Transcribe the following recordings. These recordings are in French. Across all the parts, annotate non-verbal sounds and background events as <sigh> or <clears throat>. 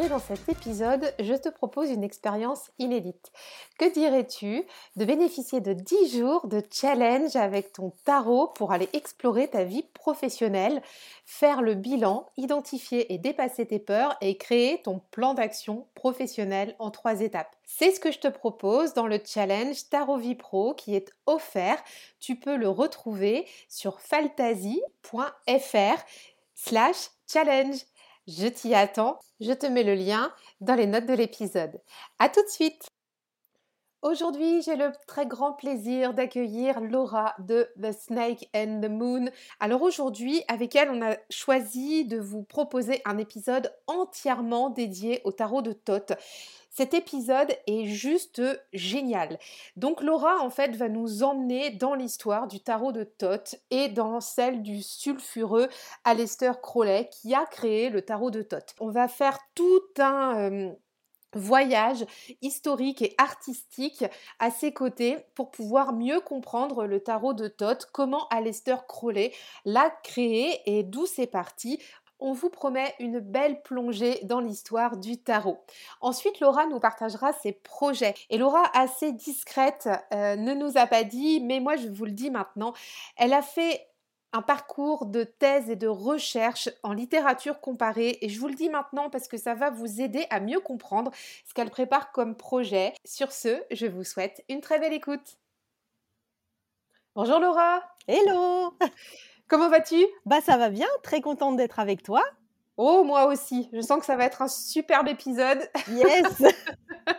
dans cet épisode, je te propose une expérience inédite. Que dirais-tu de bénéficier de 10 jours de challenge avec ton tarot pour aller explorer ta vie professionnelle, faire le bilan, identifier et dépasser tes peurs et créer ton plan d'action professionnel en trois étapes? C'est ce que je te propose dans le challenge Tarot Vie Pro qui est offert. Tu peux le retrouver sur fantasy.fr slash challenge. Je t'y attends, je te mets le lien dans les notes de l'épisode. A tout de suite Aujourd'hui, j'ai le très grand plaisir d'accueillir Laura de The Snake and the Moon. Alors aujourd'hui, avec elle, on a choisi de vous proposer un épisode entièrement dédié au tarot de Thoth. Cet épisode est juste génial. Donc Laura en fait va nous emmener dans l'histoire du tarot de Thoth et dans celle du sulfureux Aleister Crowley qui a créé le tarot de Thoth. On va faire tout un euh, voyage historique et artistique à ses côtés pour pouvoir mieux comprendre le tarot de Thoth, comment Aleister Crowley l'a créé et d'où c'est parti on vous promet une belle plongée dans l'histoire du tarot. Ensuite, Laura nous partagera ses projets. Et Laura, assez discrète, euh, ne nous a pas dit, mais moi je vous le dis maintenant, elle a fait un parcours de thèse et de recherche en littérature comparée et je vous le dis maintenant parce que ça va vous aider à mieux comprendre ce qu'elle prépare comme projet. Sur ce, je vous souhaite une très belle écoute. Bonjour Laura Hello Comment vas-tu? Bah ça va bien, très contente d'être avec toi. Oh, moi aussi. Je sens que ça va être un superbe épisode. Yes <laughs>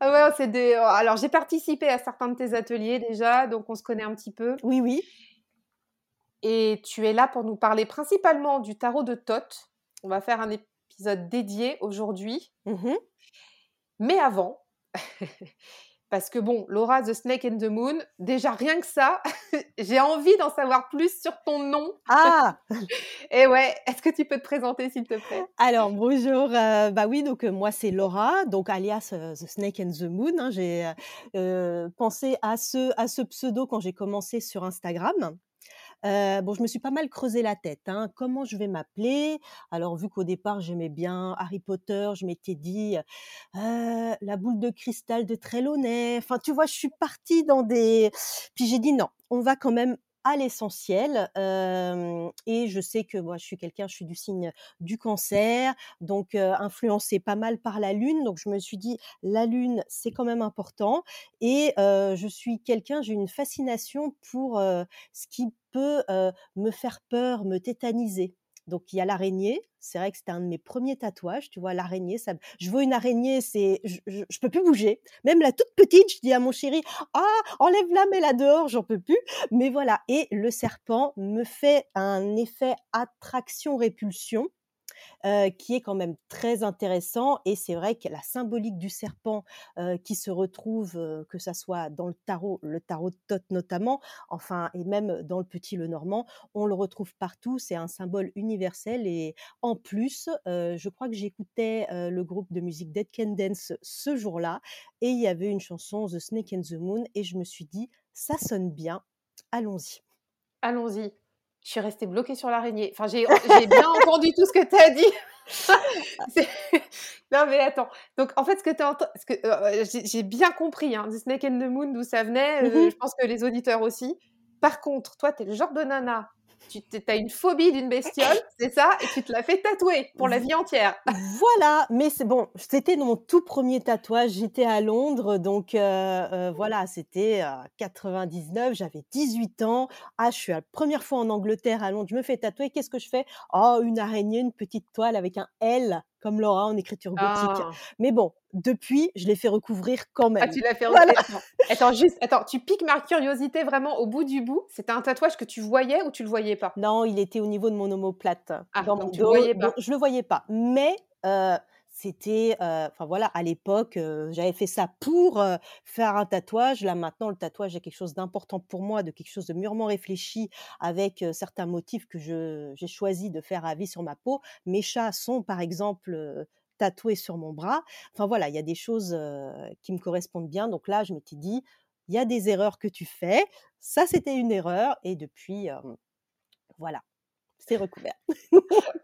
ah ouais, c'est des... Oh, alors, j'ai participé à certains de tes ateliers déjà, donc on se connaît un petit peu. Oui, oui. Et tu es là pour nous parler principalement du tarot de Thoth. On va faire un épisode dédié aujourd'hui. Mmh Mais avant, <laughs> Parce que bon, Laura the Snake and the Moon, déjà rien que ça, <laughs> j'ai envie d'en savoir plus sur ton nom. Ah <laughs> Et ouais, est-ce que tu peux te présenter s'il te plaît? Alors bonjour, euh, bah oui, donc euh, moi c'est Laura, donc alias euh, the Snake and the Moon. Hein. j'ai pensé à ce, à ce pseudo quand j'ai commencé sur Instagram. Euh, bon, je me suis pas mal creusé la tête. Hein. Comment je vais m'appeler? Alors, vu qu'au départ, j'aimais bien Harry Potter, je m'étais dit euh, la boule de cristal de Trelawney. Enfin, tu vois, je suis partie dans des. Puis j'ai dit non, on va quand même l'essentiel. et je sais que moi, je suis quelqu'un, je suis du signe du cancer, donc influencée pas mal par la lune. Donc je me suis dit, la lune, c'est quand même important. Et je suis quelqu'un, j'ai une fascination pour ce qui peut me faire peur, me tétaniser. Donc il y a l'araignée. C'est vrai que c'était un de mes premiers tatouages. Tu vois, l'araignée. Ça... Je vois une araignée, c'est, je, je, peux plus bouger. Même la toute petite, je dis à mon chéri, ah, enlève-la, mets-la dehors, j'en peux plus. Mais voilà. Et le serpent me fait un effet attraction-répulsion. Euh, qui est quand même très intéressant. Et c'est vrai que la symbolique du serpent euh, qui se retrouve, euh, que ça soit dans le tarot, le tarot de Thoth notamment, enfin, et même dans le Petit Le Normand, on le retrouve partout. C'est un symbole universel. Et en plus, je crois que j'écoutais le groupe de musique Dead Can Dance ce jour-là, et il y avait une chanson The Snake and the Moon, et je me suis dit, ça sonne bien, allons-y. Allons-y je suis restée bloquée sur l'araignée. Enfin, j'ai bien <laughs> entendu tout ce que tu as dit. <laughs> non, mais attends. Donc, en fait, ce que tu as que euh, j'ai bien compris, hein, The Snake and the Moon, d'où ça venait. Euh, mmh je pense que les auditeurs aussi. Par contre, toi, tu es le genre de nana tu as une phobie d'une bestiole, <laughs> c'est ça, et tu te l'as fait tatouer pour la vie entière. Voilà, mais c'est bon, c'était mon tout premier tatouage, j'étais à Londres, donc euh, euh, voilà, c'était 99, j'avais 18 ans, ah, je suis la première fois en Angleterre à Londres, je me fais tatouer, qu'est-ce que je fais? Oh, une araignée, une petite toile avec un L comme Laura en écriture gothique. Ah. Mais bon, depuis, je l'ai fait recouvrir quand Ah, même. tu l'as fait <laughs> Voilà. attends, attends, juste, attends, tu piques ma curiosité vraiment au bout du bout? C'était un tatouage que tu voyais ou tu le voyais pas? Non, il était au niveau de mon omoplate, Ah, dans mon le voyais pas? je le voyais pas. Mais, heu, c'était, heu, enfin voilà, à l'époque, heu, j'avais fait ça pour, heu, faire un tatouage. Là, maintenant, le tatouage est quelque chose d'important pour moi, de quelque chose de mûrement réfléchi avec, certains motifs que j'ai choisi de faire à vie sur ma peau. Mes chats sont, par exemple, tatoués sur mon bras. Enfin voilà, il y a des choses, qui me correspondent bien. Donc là, je m'étais dit: «Il y a des erreurs que tu fais, ça, c'était une erreur» et depuis, voilà, c'est recouvert.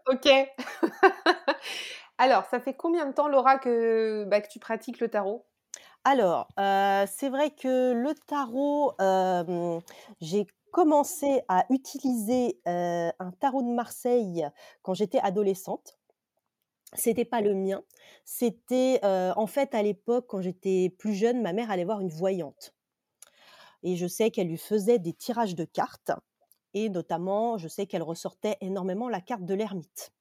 OK. <laughs> Alors, ça fait combien de temps, Laura, que, bah, tu pratiques le tarot? Alors, heu, c'est vrai que le tarot, hem, j'ai commencé à utiliser, heu, un tarot de Marseille quand j'étais adolescente. C'était pas le mien, c'était, en fait, à l'époque, quand j'étais plus jeune, ma mère allait voir une voyante et je sais qu'elle lui faisait des tirages de cartes et notamment, je sais qu'elle ressortait énormément la carte de l'ermite.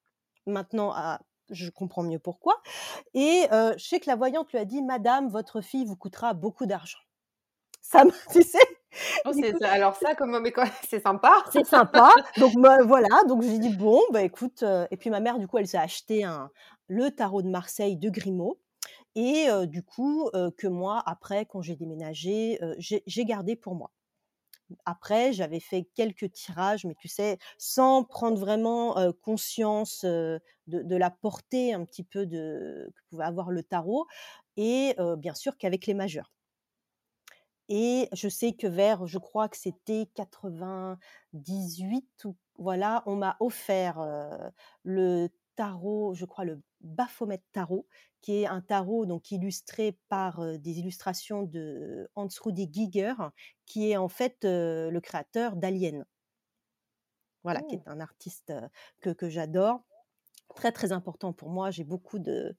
Maintenant, ah, je comprends mieux pourquoi et heu, je sais que la voyante lui a dit: «Madame, votre fille vous coûtera beaucoup d'argent». Ça <laughs> tu sais? Oh, ça alors ça, comment mais quoi c'est sympa. c'est sympa, donc <laughs> voilà, donc j'ai dit: «Bon, bah, écoute», et puis ma mère, du coup, elle s'est acheté un le tarot de Marseille de Grimaud et du coup, que moi, après, quand j'ai déménagé, j'ai gardé pour moi. Après, j'avais fait quelques tirages, mais tu sais, sans prendre vraiment, conscience, de la portée un petit peu de que pouvait avoir le tarot et bien sûr qu'avec les majeurs. Et je sais que vers, je crois que c'était 98 ou voilà, on m'a offert, le tarot, je crois le Baphomet tarot, qui est un tarot donc illustré par, des illustrations de Hans Rudi Giger, qui est en fait, le créateur d'Alien. Voilà, qui Mmh. est un artiste, que que j'adore. Très, très important pour moi, j'ai beaucoup de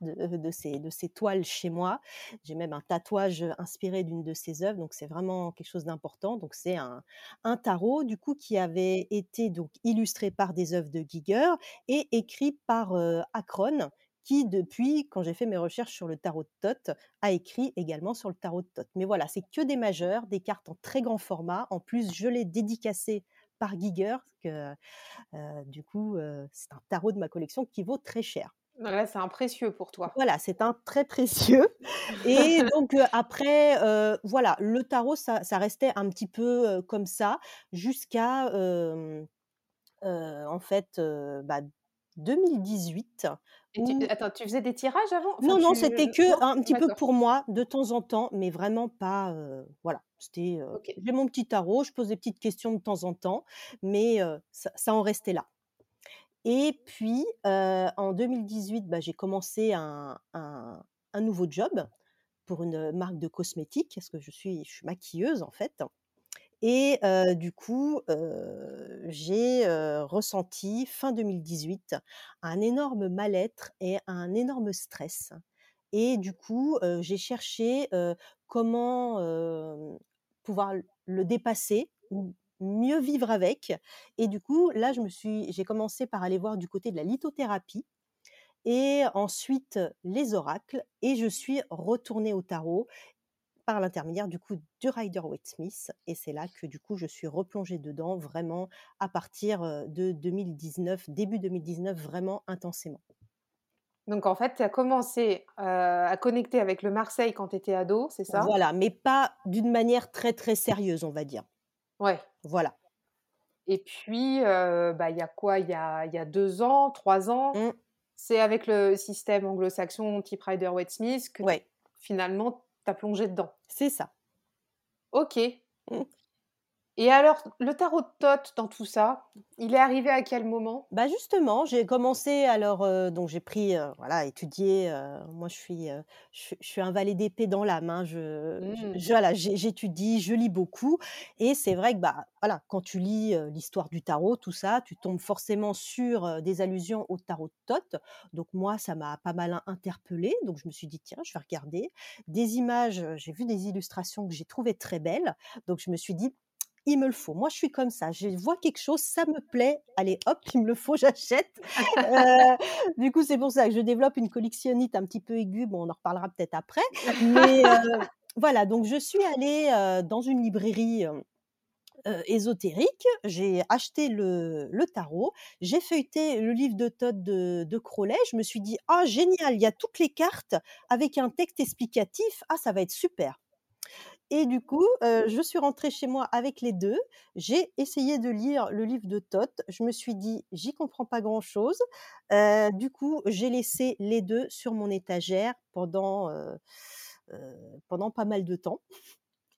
de ses toiles chez moi. J'ai même un tatouage, inspiré d'une de ses œuvres, donc c'est vraiment quelque chose d'important. Donc c'est un tarot du coup qui avait été donc illustré par des œuvres de Giger et écrit par, Akron qui depuis, quand j'ai fait mes recherches sur le tarot de Thoth, a écrit également sur le tarot de Thoth. Mais voilà, c'est que des majeurs, des cartes en très grand format. En plus, je l'ai dédicacé par Giger, que, du coup, c'est un tarot de ma collection qui vaut très cher. Ouais, c'est un précieux pour toi. Voilà, c'est un très précieux <laughs> et donc après, voilà, le tarot ça ça restait un petit peu, comme ça jusqu'à, en fait, heu, bah, 2018 Et tu où attends, tu faisais des tirages avant? Enfin non, non, c'était non? que un petit peu pour moi, de temps en temps, mais vraiment pas, voilà, c'était, j'ai mon petit tarot, je pose des petites questions de temps en temps, mais ça en restait là. Et puis, en 2018, bah, j'ai commencé un nouveau job pour une, marque de cosmétiques parce que je suis maquilleuse, en fait. Et du coup, j'ai, ressenti fin 2018 un énorme mal-être et un énorme stress. Et du coup, j'ai cherché, comment, pouvoir le dépasser mieux vivre avec et du coup, là, je me suis j'ai commencé par aller voir du côté de la lithothérapie et ensuite les oracles et je suis retournée au tarot par l'intermédiaire du coup de Rider-Waite-Smith et c'est là que du coup je suis replongée dedans vraiment à partir, heu, de 2019, début 2019 vraiment intensément. Donc en fait, tu as commencé, heu, à connecter avec le Marseille quand tu étais ado, c'est ça? Voilà, mais pas d'une manière très, très sérieuse, on va dire. Ouais. Voilà. Et puis, heu, bah, il y a quoi? Il y a il y a 2 ans, 3 ans, Mmh, c'est avec le système anglo-saxon type Rider-Waite-Smith que ouais, finalement tu as plongé dedans? c'est ça. OK. Mmh. Et alors, le tarot de Thoth dans tout ça, il est arrivé à quel moment? Bah, justement, j'ai commencé alors, heu, donc j'ai pris, heu, voilà, étudier, heu, moi je suis, je suis je suis un valet d'épée dans l'âme, hein. Je je Mmh. je voilà, j'é j'étudie, je lis beaucoup et c'est vrai que, bah, voilà, quand tu lis, l'histoire du tarot, tout ça, tu tombes forcément sur, des allusions au tarot de Thoth. Donc moi, ça m'a pas mal in interpellée, donc je me suis dit: «Tiens, je vais regarder». Des images, j'ai vu des illustrations que j'ai trouvées très belles, donc je me suis dit: il me le faut. Moi, je suis comme ça. Je vois quelque chose, ça me plaît. Allez, hop, il me le faut, <laughs> j'achète. Euh, du coup, c'est pour ça que je développe une collectionnite un petit peu aiguë. Bon, on en reparlera peut-être après. Mais euh, voilà, donc je suis allée euh, dans une librairie ésotérique. J'ai acheté le, tarot, j'ai feuilleté le livre de Todd de, de Crowley. Je me suis dit, ah, génial, il y a toutes les cartes avec un texte explicatif. Ah, ça va être super. Et du coup, je suis rentrée chez moi avec les deux. J'ai essayé de lire le livre de Todd. Je me suis dit, j'y comprends pas grand-chose. du coup, j'ai laissé les deux sur mon étagère pendant, pendant pas mal de temps.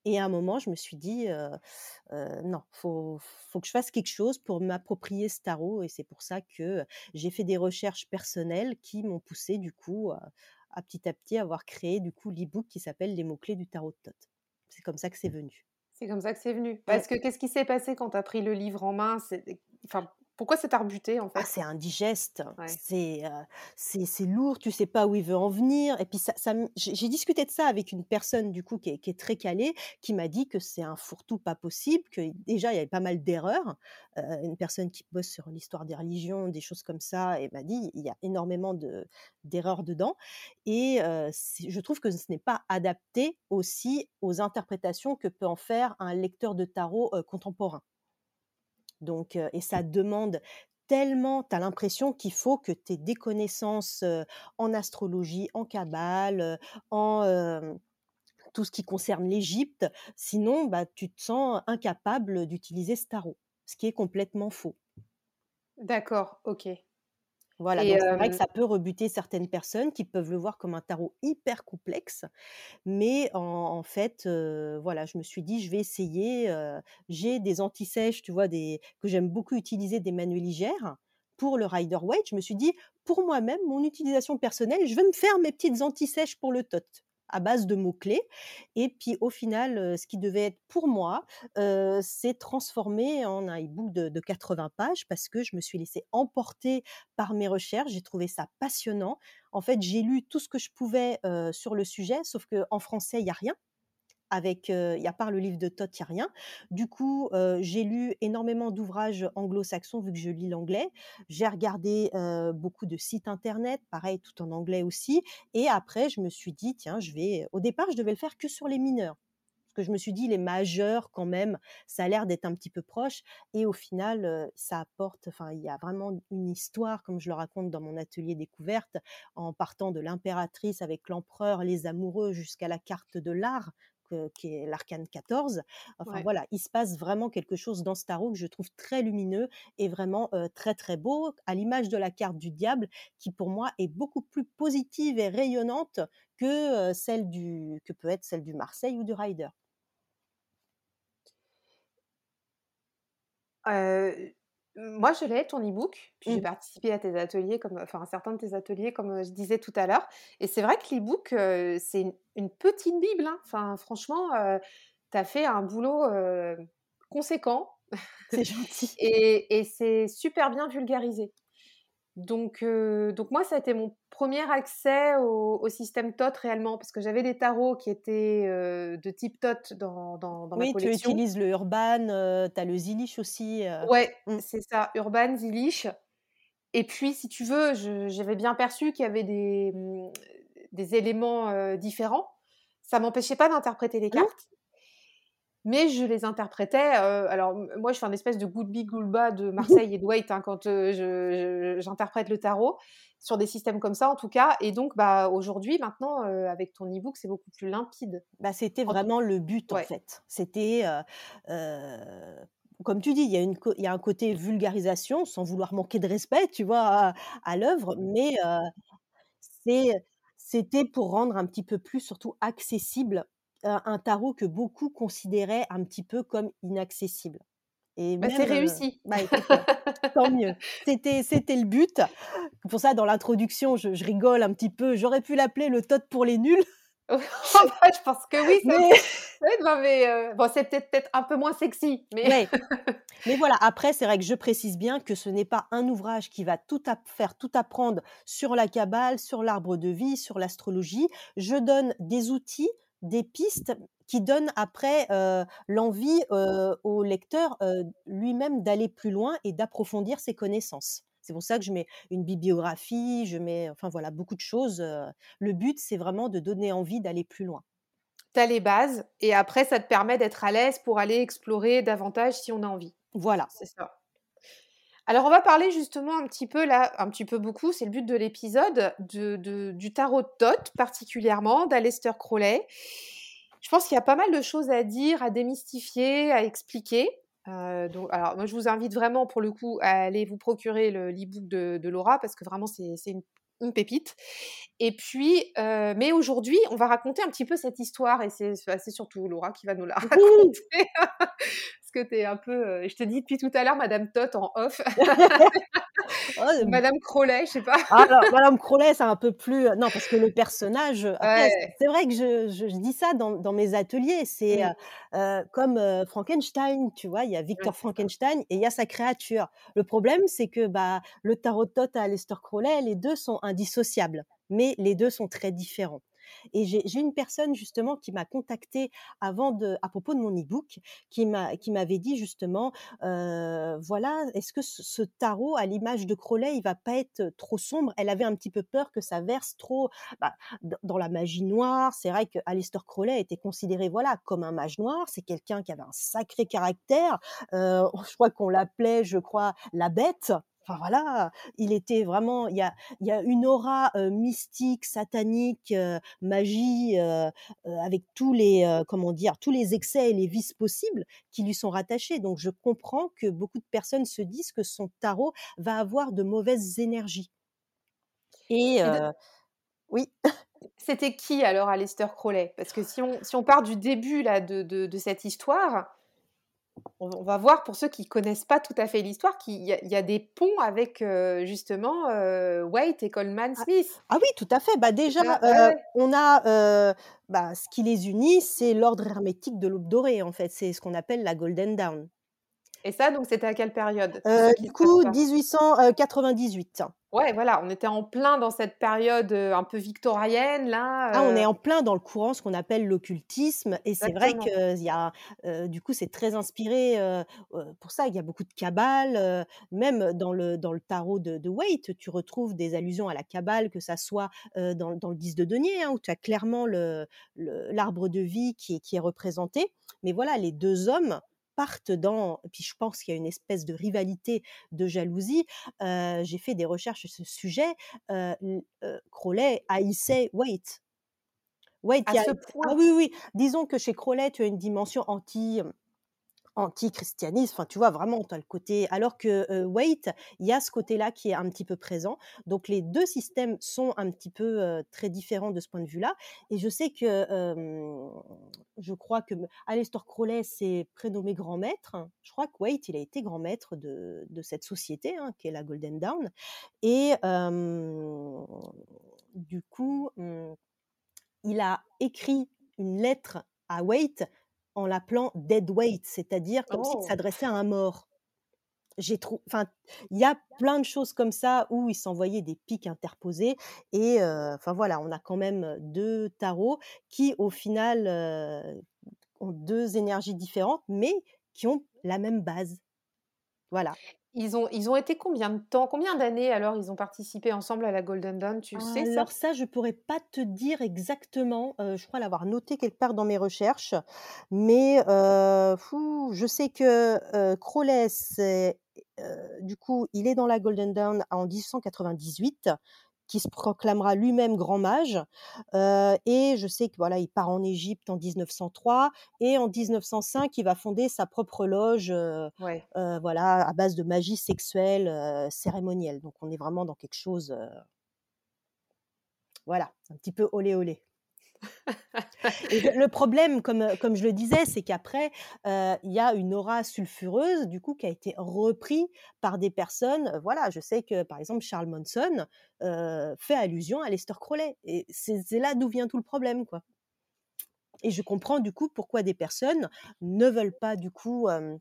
Et à un moment, je me suis dit, non, faut, faut que je fasse quelque chose pour m'approprier ce tarot. Et c'est pour ça que j'ai fait des recherches personnelles qui m'ont poussé, du coup, à, petit à petit avoir créé, du coup, l'e-book qui s'appelle Les mots-clés du tarot de Tot. C'est comme ça que c'est venu. C'est comme ça que c'est venu. Parce que qu'est-ce qui s'est passé quand tu as pris le livre en main? Enfin, pourquoi ça t'a rebuté en ah, fait? C'est indigeste, c'est c'est lourd, tu sais pas où il veut en venir. Et puis ça, j'ai discuté de ça avec une personne du coup qui est, très calée, qui m'a dit que c'est un fourre-tout pas possible, que déjà il y avait pas mal d'erreurs. une personne qui bosse sur l'histoire des religions, des choses comme ça, et m'a dit il y a énormément d'erreurs dedans. Et je trouve que ce n'est pas adapté aussi aux interprétations que peut en faire un lecteur de tarot contemporain. Donc, et ça demande tellement, tu as l'impression qu'il faut que tu aies des connaissances en astrologie, en cabale, en tout ce qui concerne l'Égypte. Sinon, bah, tu te sens incapable d'utiliser ce tarot, ce qui est complètement faux. D'accord, ok. Voilà, donc c'est vrai que ça peut rebuter certaines personnes qui peuvent le voir comme un tarot hyper complexe, mais en, fait, voilà, je me suis dit, je vais essayer. J'ai des anti-sèches, tu vois, des, que j'aime beaucoup utiliser, des manuels légères pour le Rider Waite. Je me suis dit, pour moi-même, mon utilisation personnelle, je vais me faire mes petites anti-sèches pour le tot à base de mots-clés. Et puis au final, ce qui devait être pour moi, s'est transformé en un e-book de, 80 pages parce que je me suis laissée emporter par mes recherches. J'ai trouvé ça passionnant. En fait, j'ai lu tout ce que je pouvais sur le sujet, sauf qu'en français, il n'y a rien avec, y a part le livre de Todd, il n'y a rien. Du coup, j'ai lu énormément d'ouvrages anglo-saxons vu que je lis l'anglais. J'ai regardé beaucoup de sites internet, pareil, tout en anglais aussi. Et après, je me suis dit, tiens, je vais. Au départ, je devais le faire que sur les mineurs. Parce que je me suis dit, les majeurs, quand même, ça a l'air d'être un petit peu proche. Et au final, ça apporte, enfin, il y a vraiment une histoire, comme je le raconte dans mon atelier découverte, en partant de l'impératrice avec l'empereur, les amoureux, jusqu'à la carte de l'art qui est l'arcane 14. Enfin voilà, il se passe vraiment quelque chose dans ce tarot que je trouve très lumineux et vraiment très très beau, à l'image de la carte du diable, qui pour moi est beaucoup plus positive et rayonnante que celle du que peut être celle du Marseille ou du Rider. Moi, je l'ai, ton e-book. Puis j'ai mmh. participé à tes ateliers, comme, enfin, à certains de tes ateliers, comme je disais tout à l'heure. Et c'est vrai que l'e-book, c'est une, petite Bible. Hein. Enfin, franchement, tu as fait un boulot conséquent. C'est <laughs> gentil. et, et c'est super bien vulgarisé. Donc, donc moi, ça a été mon premier accès au, système TOT réellement, parce que j'avais des tarots qui étaient de type TOT dans, dans, dans ma collection. Oui, tu utilises le Urban, tu as le Zilich aussi. Ouais, mmh. c'est ça, Urban, Zilich. Et puis, si tu veux, j'avais bien perçu qu'il y avait des, mmh, des éléments différents. Ça m'empêchait pas d'interpréter les mmh. cartes mais je les interprétais. alors, moi, je fais un espèce de Goodby Goulba de <laughs> Marseille et de Wait hein, quand j'interprète le tarot, sur des systèmes comme ça, en tout cas. Et donc, bah, aujourd'hui, maintenant, avec ton e-book, c'est beaucoup plus limpide. Bah, C'était vraiment le but, en fait. C'était. comme tu dis, il y, a une, il y a un côté vulgarisation, sans vouloir manquer de respect, tu vois, à, à l'œuvre, mais c'était pour rendre un petit peu plus, surtout, accessible un tarot que beaucoup considéraient un petit peu comme inaccessible. Et bah, c'est réussi. Bah, tant mieux. <laughs> C'était, c'était le but. Pour ça, dans l'introduction, je, rigole un petit peu. J'aurais pu l'appeler le tot pour les nuls. <laughs> je pense que oui. Mais... bon, c'est peut-être, peut-être un peu moins sexy. Mais... <laughs> mais voilà, après, c'est vrai que je précise bien que ce n'est pas un ouvrage qui va tout faire, tout apprendre sur la cabale, sur l'arbre de vie, sur l'astrologie. Je donne des outils des pistes qui donnent après, l'envie, au lecteur, lui-même d'aller plus loin et d'approfondir ses connaissances. C'est pour ça que je mets une bibliographie, je mets enfin voilà, beaucoup de choses. Le but, c'est vraiment de donner envie d'aller plus loin. Tu as les bases et après ça te permet d'être à l'aise pour aller explorer davantage si on a envie. Voilà. C'est ça. Alors on va parler justement un petit peu là, un petit peu beaucoup, c'est le but de l'épisode, de de du tarot de Thoth particulièrement, d'Aleister Crowley. Je pense qu'il y a pas mal de choses à dire, à démystifier, à expliquer. Heu, donc alors moi je vous invite vraiment pour le coup à aller vous procurer le l'e-book de de Laura parce que vraiment c'est une une pépite et puis, heu, mais aujourd'hui, on va raconter un petit peu cette histoire et c'est surtout Laura qui va nous la raconter <laughs> parce que tu es un peu, heu, je te dis depuis tout à l'heure madame Thoth en off. <laughs> <laughs> Oh, Madame Crowley, je sais pas. Alors madame Crowley, c'est un peu plus, heu non parce que le personnage, Ouais. c'est vrai que je je je dis ça dans dans mes ateliers, c'est, Mmh. comme, Frankenstein, tu vois? Il y a Victor. Frankenstein et il y a sa créature. Le problème, c'est que, bah, le tarot de Thoth à Aleister Crowley, les 2 sont indissociables, mais les 2 sont très différents et j'ai une personne justement qui m'a contactée avant de à propos de mon e-book, qui m'a qui m'avait dit justement, heu, voilà: «Est-ce que ce tarot à l'image de Crowley, il va pas être trop sombre?» elle avait un petit peu peur que ça verse trop, bah, dans la magie noire. C'est vrai qu'Aleister Crowley était considéré, voilà, comme un mage noir. C'est quelqu'un qui avait un sacré caractère, heu, <laughs> je crois qu'on l'appelait, je crois, la bête. Enfin voilà, il était vraiment il y a il y a une aura, mystique, satanique, magie, avec tous les, comment dire? Tous les excès et les vices possibles qui lui sont rattachés. Donc je comprends que beaucoup de personnes se disent que son tarot va avoir de mauvaises énergies. Et Et de heu oui. C'était qui alors Aleister Crowley? Parce que si on si on part du début là de de de cette histoire, on va voir pour ceux qui connaissent pas tout à fait l'histoire qu'il y a il y a des ponts avec, heu, justement, heu, Waite et Coleman Ah Smith. ah oui, tout à fait. Bah, déjà, heu, ouais. on a, heu, bah, ce qui les unit, c'est l'ordre hermétique de l'Aube dorée, en fait. C'est ce qu'on appelle la Golden Dawn. Et ça donc c'était à quelle période? Qui du coup, pas. 1898. Ouais, voilà, on était en plein dans cette période, heu, un peu victorienne Ah, on là, est en plein dans le courant, ce qu'on appelle l'occultisme et c'est vrai qu'il y a, du coup, c'est très inspiré, pour ça, il y a beaucoup de kabbale, heu, même dans le dans le tarot de de Waite, tu retrouves des allusions à la kabbale, que ça soit, dans dans le 10 de denier, hein, où tu as clairement le le l'arbre de vie qui est qui est représenté. Mais voilà, les 2 hommes partent dans puis je pense qu'il y a une espèce de rivalité, de jalousie. J'ai fait des recherches sur ce sujet, Crowley haïssait Waite. Ouais, À a ce ah point? oui, oui, disons que chez Crowley, tu as une dimension anti, anti-christianisme, enfin, tu vois? Vraiment, tu as le côté alors que, heu, Waite, il y a ce côté-là qui est un petit peu présent. Donc les 2 systèmes sont un petit peu, heu, très différents de ce point de vue-là et je sais que, je crois que Aleister Crowley s'est prénommé grand maître. Je crois que Waite, il a été grand maître de cette société, hein, qui est la Golden Dawn et du coup, mmh il a écrit une lettre à Waite en l'appelant Dead Waite, c'est-à-dire comme s'il Oh! s'adressait à un mort. J'ai enfin, il y a plein de choses comme ça où il s'envoyait des piques interposées et enfin voilà, on a quand même 2 tarots qui au final, ont 2 énergies différentes, mais qui ont la même base. Voilà. Ils ont ils ont été combien de temps? Combien d'années alors ils ont participé ensemble à la Golden Dawn, tu le sais ça? Alors ça, je pourrais pas te dire exactement, heu, je crois l'avoir noté quelque part dans mes recherches, mais fou, je sais que, heu, Crowley, heu, du coup, il est dans la Golden Dawn en 1898, qui se proclamera lui-même grand mage, et je sais que voilà, il part en Égypte en 1903 et en 1905, il va fonder sa propre loge, Ouais. voilà, à base de magie sexuelle, cérémonielle. Donc on est vraiment dans quelque chose, voilà, un petit peu olé olé. Le problème, comme, comme je le disais, c'est qu'après, heu, il y a une aura sulfureuse, du coup, qui a été repris par des personnes, heu, voilà, je sais que, par exemple, Charles Manson, heu, fait allusion à Aleister Crowley et c'est là d'où vient tout le problème, quoi. Et je comprends, du coup, pourquoi des personnes ne veulent pas, du coup, hem,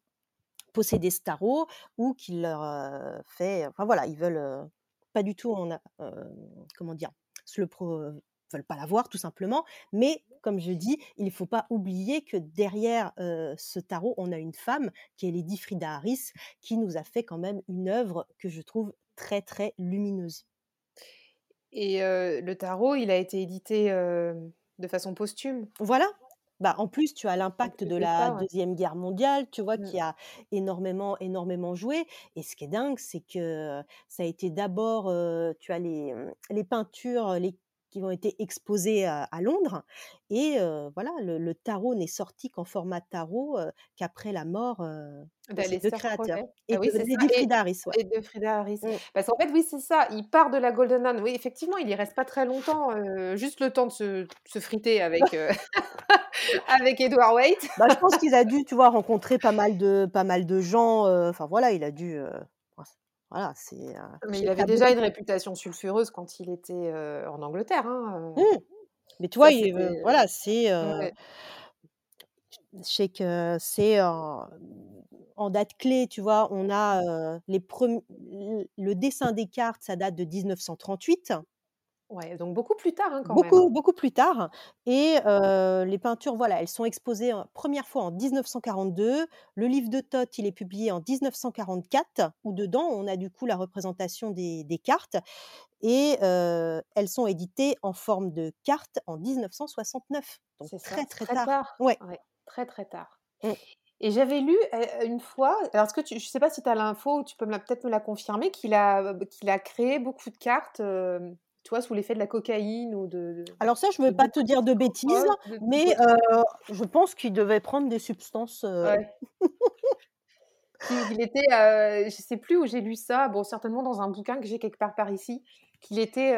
posséder ce tarot ou qu'il leur, fait enfin voilà, ils veulent, pas du tout en comment dire? Se le pro veulent pas la voir tout simplement. Mais comme je dis, il ne faut pas oublier que derrière ce tarot, on a une femme qui est Lady Frida Harris, qui nous a fait quand même une œuvre que je trouve très très lumineuse. Et le tarot, il a été édité de façon posthume. Voilà. Bah, en plus, tu as l'impact de la Deuxième Guerre mondiale, tu vois, qui Mmh. a énormément, énormément joué. Et ce qui est dingue, c'est que ça a été d'abord, tu as les, les peintures, les qui ont été exposées à, à Londres. Et voilà, le, le tarot n'est sorti qu'en format tarot qu'après la mort de D'Aleister créateurs. Crowley. Et Ah de oui, Lady et Frida Harris, ouais. et de Frida Harris. Mmh. Parce qu'en fait, oui, c'est ça, il part de la Golden Dawn. Oui, effectivement, il y reste pas très longtemps, heu, juste le temps de se se friter avec, <laughs> avec Edward Waite. Bah, je pense qu'il a dû, tu vois, rencontrer pas mal de pas mal de gens, enfin voilà, il a dû, voilà, c'est, Mais il avait déjà beaucoup une réputation sulfureuse quand il était, en Angleterre, hein, Mmh. Mais tu ça il, voilà, c'est, ouais. que c'est en date clé, tu vois, on a, les le dessin des cartes, ça date de 1938. Ouais, donc beaucoup plus tard, hein, quand même, Beaucoup, hein. beaucoup plus tard et heu, les peintures, voilà, elles sont exposées en 1 fois en 1942. Le livre de Thoth, il est publié en 1944 où dedans, on a du coup la représentation des des cartes et elles sont éditées en forme de cartes en 1969, donc C'est ça, très, très très tard. tard. Ouais. Ouais, très, très tard. Mmh. Et j'avais lu, une fois, alors est-ce que tu je sais pas si tu as l'info ou tu peux me la peut-être me la confirmer, qu'il a qu'il a créé beaucoup de cartes, tu vois, sous l'effet de la cocaïne ou de Alors ça, je ne veux pas te dire de bêtises, de mais heu, je pense qu'il devait prendre des substances, Ouais. <laughs> Qu'il était, heu, je sais plus où j'ai lu ça, bon certainement dans un bouquin que j'ai quelque part par ici, qu'il était,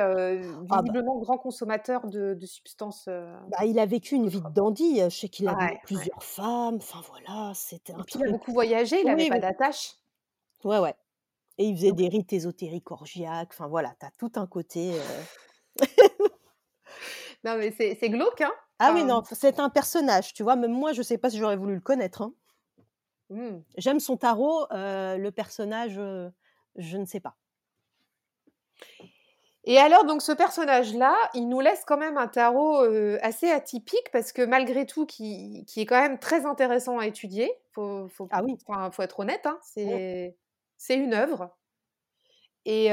ah bah visiblement grand consommateur de de substances, bah, il a vécu une vie de dandy, je sais qu'il Ouais, ouais. plusieurs femmes, enfin voilà, c'était Et un puis il a truc beaucoup voyagé, il avait oui, pas oui, d'attache. ouais, ouais et il faisait Donc des rites ésotériques orgiaques, enfin voilà, tu as tout un côté, heu <laughs> non mais c'est c'est glauque, hein? ah oui, non, Enfin, c'est un personnage, tu vois? Même moi, je sais pas si j'aurais voulu le connaître, hein. mmh. J'aime son tarot, heu, le personnage, heu, je ne sais pas. Et alors donc ce personnage-là, il nous laisse quand même un tarot, assez atypique parce que malgré tout qui qui est quand même très intéressant à étudier. Faut faut Ah oui. enfin, faut être honnête, hein, Mmh. c'est c'est une œuvre et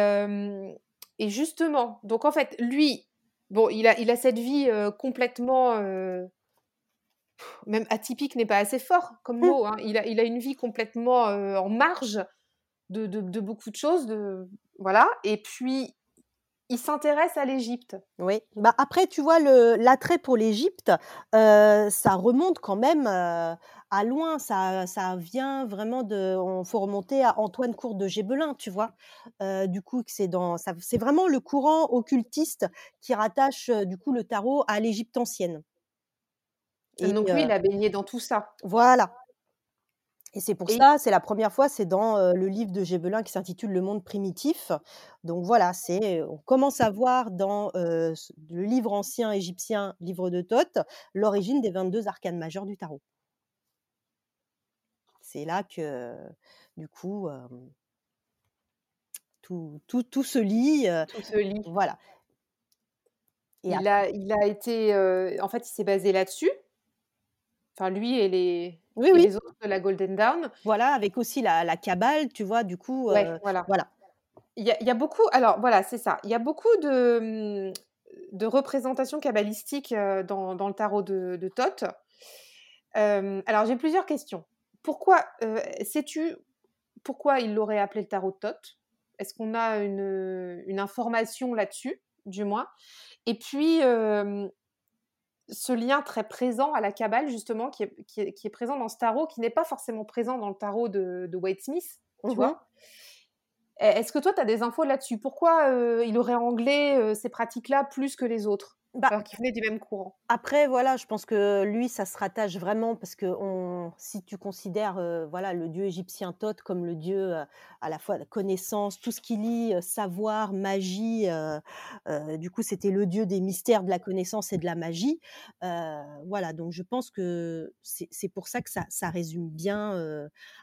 et justement, donc en fait, lui, bon, il a il a cette vie, complètement, même atypique n'est pas assez fort comme Mmh. mot, hein. Il a il a une vie complètement, en marge de de de beaucoup de choses, de voilà et puis il s'intéresse à l'Égypte. Oui, bah, après tu vois l'attrait pour l'Égypte, ça remonte quand même, à loin. Ça ça vient vraiment de on faut remonter à Antoine Court de Gébelin, tu vois? Heu, du coup c'est dans ça c'est vraiment le courant occultiste qui rattache, heu, du coup le tarot à l'Égypte ancienne et Donc lui, heu il a baigné dans tout ça? Voilà et c'est pour et ça, c'est la première fois, c'est dans, le livre de Gébelin qui s'intitule «Le monde primitif». Donc voilà, c'est, on commence à voir dans, le livre ancien égyptien, livre de Thoth, l'origine des 22 arcanes majeures du tarot. C'est là que, du coup, tout tout tout se lie, tout se lie. voilà et Il a il a été, en fait, il s'est basé là-dessus. Enfin, lui et les oui, et oui, les autres de la Golden Dawn. voilà, avec aussi la la kabbale, tu vois? Du coup, Ouais, voilà. voilà. Il y a il y a beaucoup alors voilà, c'est ça. Il y a beaucoup de, mmh, de représentations kabbalistiques, heu, dans dans le tarot de de Thoth. Hem, alors j'ai plusieurs questions. Pourquoi, heu, sais-tu pourquoi il l'aurait appelé le tarot de Thoth? Est-ce qu'on a une, une information là-dessus, du moins? Et puis, ce lien très présent à la Kabbale justement qui est qui est qui est présent dans ce tarot, qui n'est pas forcément présent dans le tarot de de Wade Smith, tu Mmh vois? E est-ce que toi tu as des infos là-dessus? Pourquoi, il aurait anglais, ces pratiques-là plus que les autres? Bah Alors qu'ils venaient du même courant? Après voilà, je pense que lui, ça se rattache vraiment parce que on si tu considères, heu, voilà, le dieu égyptien Thoth comme le dieu, heu, à la fois de connaissance, tout ce qui lie, heu, savoir, magie, du coup, c'était le dieu des mystères, de la connaissance et de la magie. Voilà, donc je pense que c'est pour ça que ça ça résume bien,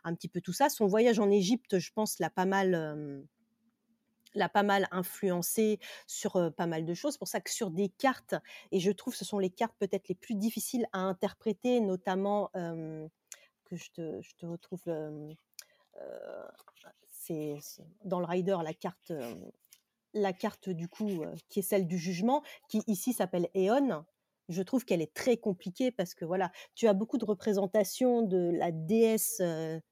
un petit peu tout ça. Son voyage en Égypte, je pense, l'a pas mal, l'a pas mal influencé sur pas mal de choses. C'est pour ça que sur des cartes, et je trouve que ce sont les cartes peut-être les plus difficiles à interpréter, notamment que je te, retrouve. c'est dans le rider la carte, la carte du coup qui est celle du jugement, qui ici s'appelle Eon je trouve qu'elle est très compliquée parce que voilà, tu as beaucoup de représentations de la déesse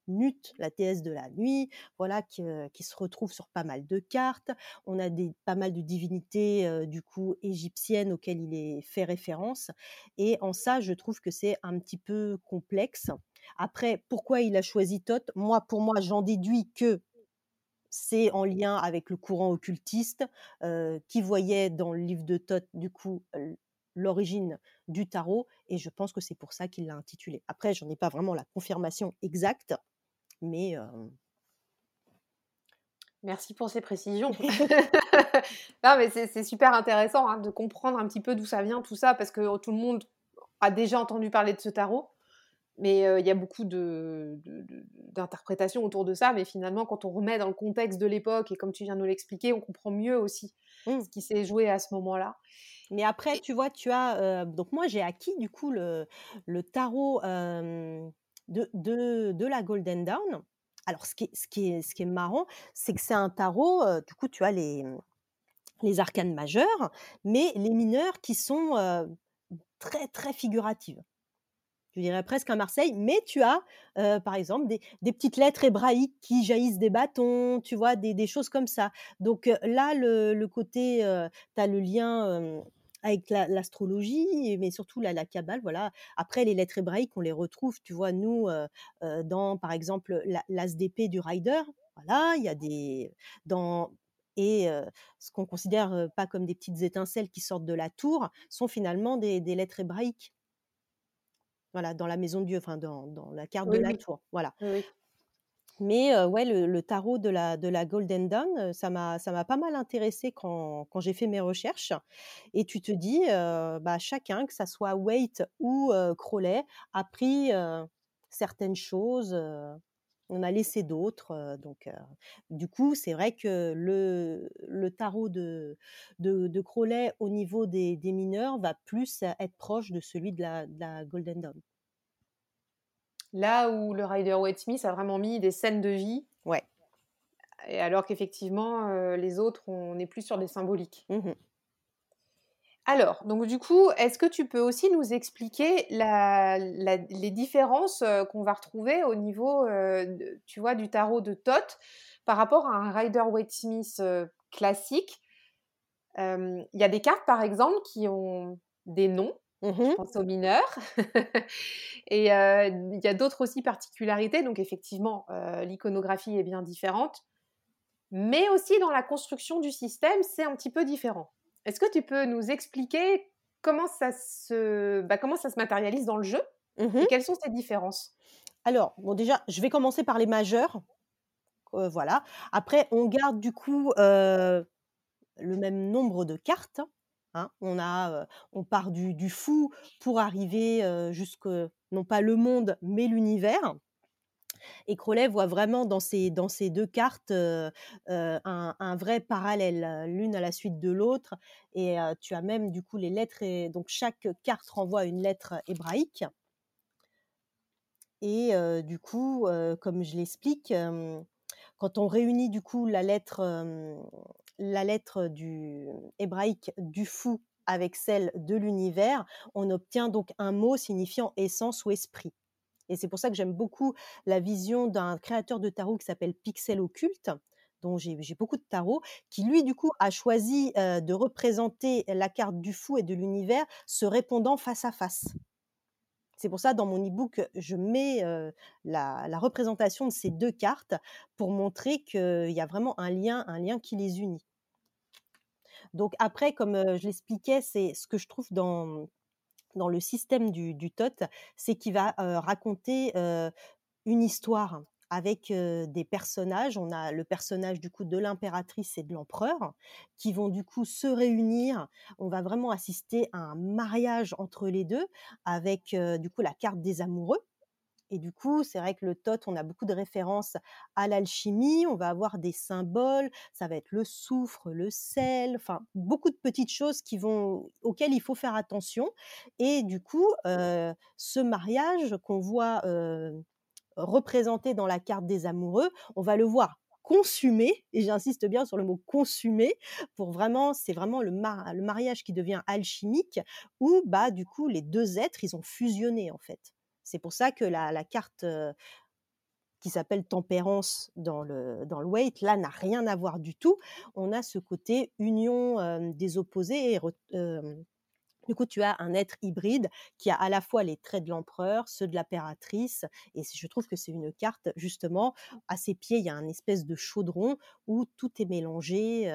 Nut, la déesse de la nuit, voilà, qui, se retrouve sur pas mal de cartes. On a des, pas mal de divinités du coup égyptiennes auxquelles il est fait référence. Et en ça, je trouve que c'est un petit peu complexe. Après, pourquoi il a choisi Thoth? Moi, pour moi, j'en déduis que c'est en lien avec le courant occultiste qui voyait dans le livre de Thoth, du coup, l'origine du tarot et je pense que c'est pour ça qu'il l'a intitulé. Après, j'en ai pas vraiment la confirmation exacte, mais Merci pour ces précisions. <laughs> <laughs> non, mais c'est super intéressant hein, de comprendre un petit peu d'où ça vient, tout ça, parce que tout le monde a déjà entendu parler de ce tarot, mais il y a beaucoup d'interprétations autour de ça. Mais finalement, quand on remet dans le contexte de l'époque, et comme tu viens de nous l'expliquer, on comprend mieux aussi mmh. ce qui s'est joué à ce moment-là. Mais après, tu vois, tu as. donc, moi, j'ai acquis du coup le, le tarot de, de, de, la Golden Dawn. Alors, ce qui est, ce qui est, ce qui est marrant, c'est que c'est un tarot, du coup, tu as les, les arcanes majeures, mais les mineurs qui sont très, très figuratives je dirais presque un Marseille, mais tu as, par exemple, des, des, petites lettres hébraïques qui jaillissent des bâtons, tu vois, des, des choses comme ça. Donc là, le, le côté, tu as le lien avec l'astrologie, mais surtout la, la Kabbale, voilà. Après, les lettres hébraïques, on les retrouve, tu vois, nous, dans, par exemple, l'ASDP du Rider, voilà, il y a des... Dans, et ce qu'on considère pas comme des petites étincelles qui sortent de la tour sont finalement des, des lettres hébraïques. Voilà, dans la maison de Dieu, enfin dans, dans la carte de la tour. Voilà. Mais ouais, le, tarot de la, de la Golden Dawn, ça m'a, pas mal intéressé quand, j'ai fait mes recherches. Et tu te dis, bah, chacun, que ça soit Waite ou Crowley, a pris certaines choses, on a laissé d'autres. donc, du coup, c'est vrai que le, tarot de, Crowley au niveau des, mineurs va plus être proche de celui de la Golden Dawn. Là où le Rider Waite Smith a vraiment mis des scènes de vie. Ouais. Et alors qu'effectivement, euh, les autres, on est plus sur des symboliques. Mmh alors, donc du coup, est-ce que tu peux aussi nous expliquer les différences euh, qu'on va retrouver au niveau, euh, tu vois, du tarot de Thoth par rapport à un Rider Waite Smith classique? Il y a des cartes, par exemple, qui ont des noms Mmh je pense aux mineurs. <laughs> et il y a d'autres aussi particularités. Donc effectivement, l'iconographie est bien différente. Mais aussi dans la construction du système, c'est un petit peu différent. Est-ce que tu peux nous expliquer comment ça se, bah, comment ça se matérialise dans le jeu mmh et quelles sont ces différences? Alors, bon, déjà, je vais commencer par les majeurs. voilà. Après, on garde du coup le même nombre de cartes. Hein. on, a, on part du, fou pour arriver jusque, non pas le monde, mais l'univers. Et Crowley voit vraiment dans ces, dans ces deux cartes un, vrai parallèle, l'une à la suite de l'autre. Et tu as même du coup les lettres, et donc chaque carte renvoie une lettre hébraïque. Et du coup, comme je l'explique, quand on réunit du coup la lettre, la lettre du hébraïque du fou avec celle de l'univers, on obtient donc un mot signifiant essence ou esprit. Et c'est pour ça que j'aime beaucoup la vision d'un créateur de tarot qui s'appelle Pixel Occulte, dont j'ai beaucoup de tarot, qui lui, du coup, a choisi de représenter la carte du fou et de l'univers se répondant face à face. C'est pour ça, dans mon e-book, je mets la, représentation de ces deux cartes pour montrer qu'il y a vraiment un lien, un lien qui les unit. Donc après, comme je l'expliquais, c'est ce que je trouve dans, le système du, du TOT, c'est qu'il va raconter une histoire avec des personnages. On a le personnage du coup de l'impératrice et de l'empereur qui vont du coup se réunir. On va vraiment assister à un mariage entre les deux avec du coup la carte des amoureux. Et du coup, c'est vrai que le tot, on a beaucoup de références à l'alchimie. On va avoir des symboles. Ça va être le soufre, le sel, enfin beaucoup de petites choses qui vont auxquelles il faut faire attention. Et du coup, ce mariage qu'on voit représenté dans la carte des amoureux, on va le voir consumé, et j'insiste bien sur le mot consumé, pour vraiment, c'est vraiment le, le, mariage qui devient alchimique, où bah du coup les deux êtres, ils ont fusionné en fait. C'est pour ça que la, carte qui s'appelle tempérance dans le, dans weight, là, n'a rien à voir du tout. On a ce côté union des opposés et du coup, tu as un être hybride qui a à la fois les traits de l'empereur, ceux de l'impératrice, et je trouve que c'est une carte, justement, à ses pieds, il y a un espèce de chaudron où tout est mélangé,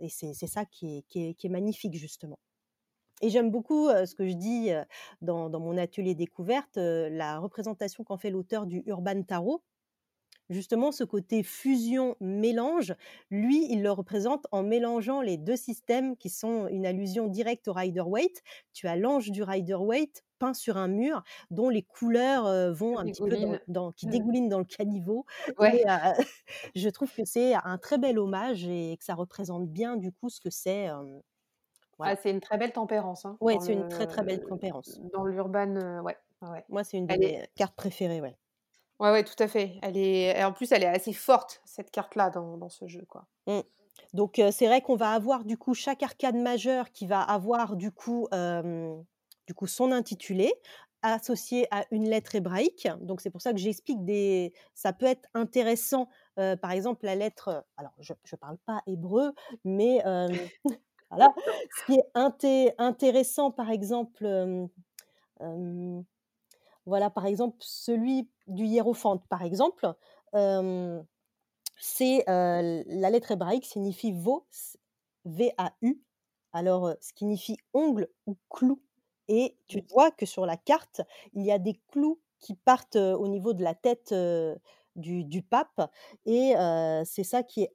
et c'est ça qui est, magnifique, justement. Et j'aime beaucoup ce que je dis dans, dans, mon atelier découverte, la représentation qu'en fait l'auteur du Urban Tarot, justement ce côté fusion-mélange, lui, il le représente en mélangeant les deux systèmes qui sont une allusion directe au Rider-Waite. Tu as l'ange du Rider-Waite peint sur un mur dont les couleurs vont un petit peu dans, qui mmh. dégoulinent dans le caniveau. <laughs> je trouve que c'est un très bel hommage et que ça représente bien du coup ce que c'est. Ah, c'est une très belle tempérance. Hein, oui, c'est une très très belle tempérance. Dans l'urban, ouais, Moi, c'est une de mes cartes préférées, ouais. Ouais, ouais, tout à fait. Elle est, en plus, elle est assez forte cette carte-là dans, dans, ce jeu, quoi. Mmh. Donc c'est vrai qu'on va avoir du coup chaque arcade majeur qui va avoir du coup, du coup son intitulé associé à une lettre hébraïque. Donc c'est pour ça que j'explique des. Ça peut être intéressant. par exemple la lettre. Alors je ne parle pas hébreu, mais <laughs> voilà. Ce qui est intéressant par exemple. Voilà, par exemple, celui du hiérophante, par exemple, c'est la lettre hébraïque signifie vos, V-A-U, alors ce qui signifie ongle ou clou. Et tu vois que sur la carte, il y a des clous qui partent au niveau de la tête du, pape, et c'est ça qui est